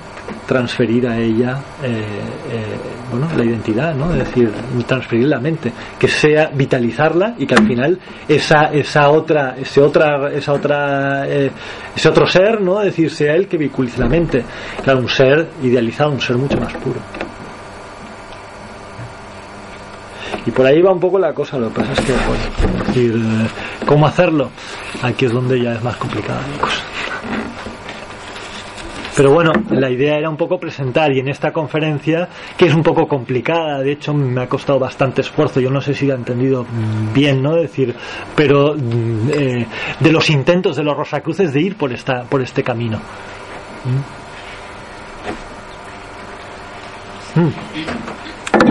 transferir a ella eh, eh, bueno, la identidad, ¿no? es decir, transferir la mente, que sea vitalizarla y que al final esa, esa otra, ese otra, esa otra, eh, ese otro ser, ¿no? decir, sea el que viculice la mente, claro, un ser idealizado, un ser mucho más puro. Y por ahí va un poco la cosa, lo que pasa es que, bueno, decir, ¿cómo hacerlo? Aquí es donde ya es más complicada la cosa. Pero bueno, la idea era un poco presentar y en esta conferencia, que es un poco complicada, de hecho me ha costado bastante esfuerzo, yo no sé si he entendido bien, ¿no? decir, pero mm, eh, de los intentos de los Rosacruces de ir por, esta, por este camino. Mm.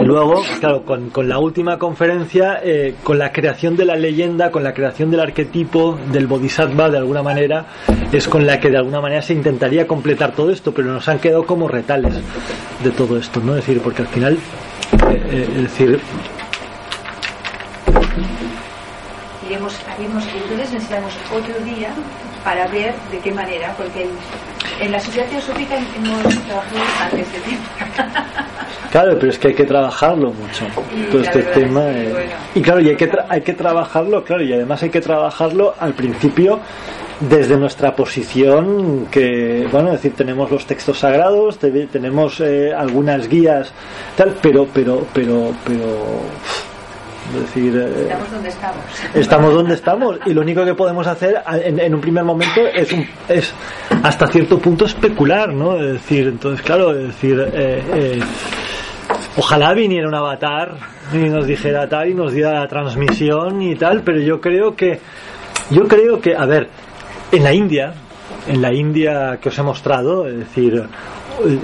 Y luego, claro, con, con la última conferencia, eh, con la creación de la leyenda, con la creación del arquetipo del Bodhisattva, de alguna manera, es con la que de alguna manera se intentaría completar todo esto, pero nos han quedado como retales de todo esto, ¿no? Es decir, porque al final, eh, eh, es decir, iremos, haremos, entonces necesitamos otro día para ver de qué manera, porque en, la sociedad teosófica hemos trabajado antes de tiempo. [LAUGHS] Claro, pero es que hay que trabajarlo mucho. todo este tema. Y claro, y hay que, hay que trabajarlo, claro, y además hay que trabajarlo al principio desde nuestra posición que bueno decir tenemos los textos sagrados tenemos eh, algunas guías tal pero pero pero pero decir, eh, estamos donde estamos. Estamos donde estamos y lo único que podemos hacer en, un primer momento es, es hasta cierto punto especular, ¿no? Es decir, entonces, claro, es decir, eh, eh, ojalá viniera un avatar y nos dijera tal y nos diera la transmisión y tal, pero yo creo que, yo creo que, a ver, en la India, en la India que os he mostrado, es decir,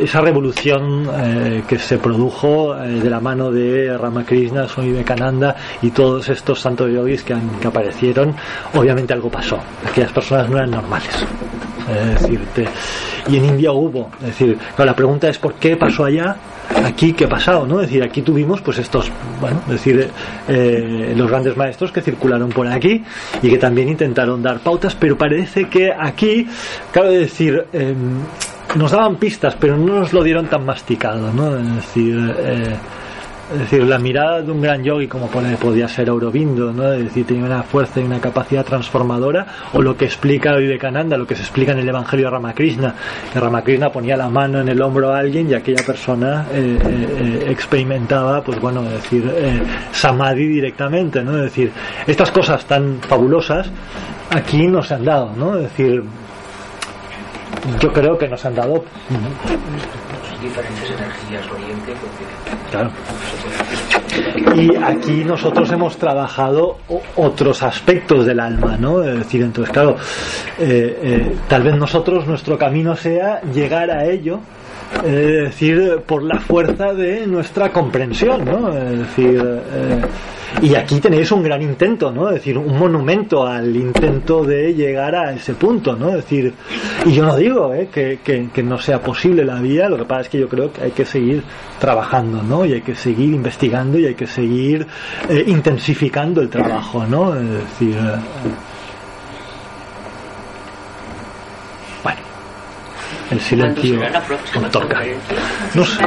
esa revolución eh, que se produjo eh, de la mano de Ramakrishna, Swami Vivekananda y todos estos santos yogis que, que aparecieron, obviamente algo pasó. Aquellas personas no eran normales. Es decir, y en India hubo. Es decir, la pregunta es por qué pasó allá, aquí qué ha pasado, ¿no? Es decir, aquí tuvimos pues estos, bueno, es decir, eh, los grandes maestros que circularon por aquí y que también intentaron dar pautas, pero parece que aquí, cabe decir, em, nos daban pistas, pero no nos lo dieron tan masticado, ¿no? Es decir, eh, es decir, la mirada de un gran yogi como podía ser Aurobindo, ¿no? Es decir, tenía una fuerza y una capacidad transformadora, o lo que explica Vivekananda, lo que se explica en el Evangelio de Ramakrishna, que Ramakrishna ponía la mano en el hombro a alguien y aquella persona eh, eh, experimentaba, pues bueno, decir, samadhi directamente, ¿no? Es decir, estas cosas tan fabulosas aquí no se han dado, ¿no? Es decir, yo creo que nos han dado diferentes energías oriente claro. Y aquí nosotros hemos trabajado otros aspectos del alma no es decir entonces claro eh, eh, tal vez nosotros nuestro camino sea llegar a ello es decir, por la fuerza de nuestra comprensión, ¿no? Es decir, eh, y aquí tenéis un gran intento, ¿no? Es decir, un monumento al intento de llegar a ese punto, ¿no? Es decir, y yo no digo ¿eh? que, no sea posible la vida, lo que pasa es que yo creo que hay que seguir trabajando, ¿no? Y hay que seguir investigando y hay que seguir eh, intensificando el trabajo, ¿no? Es decir, el silencio toca. No sé.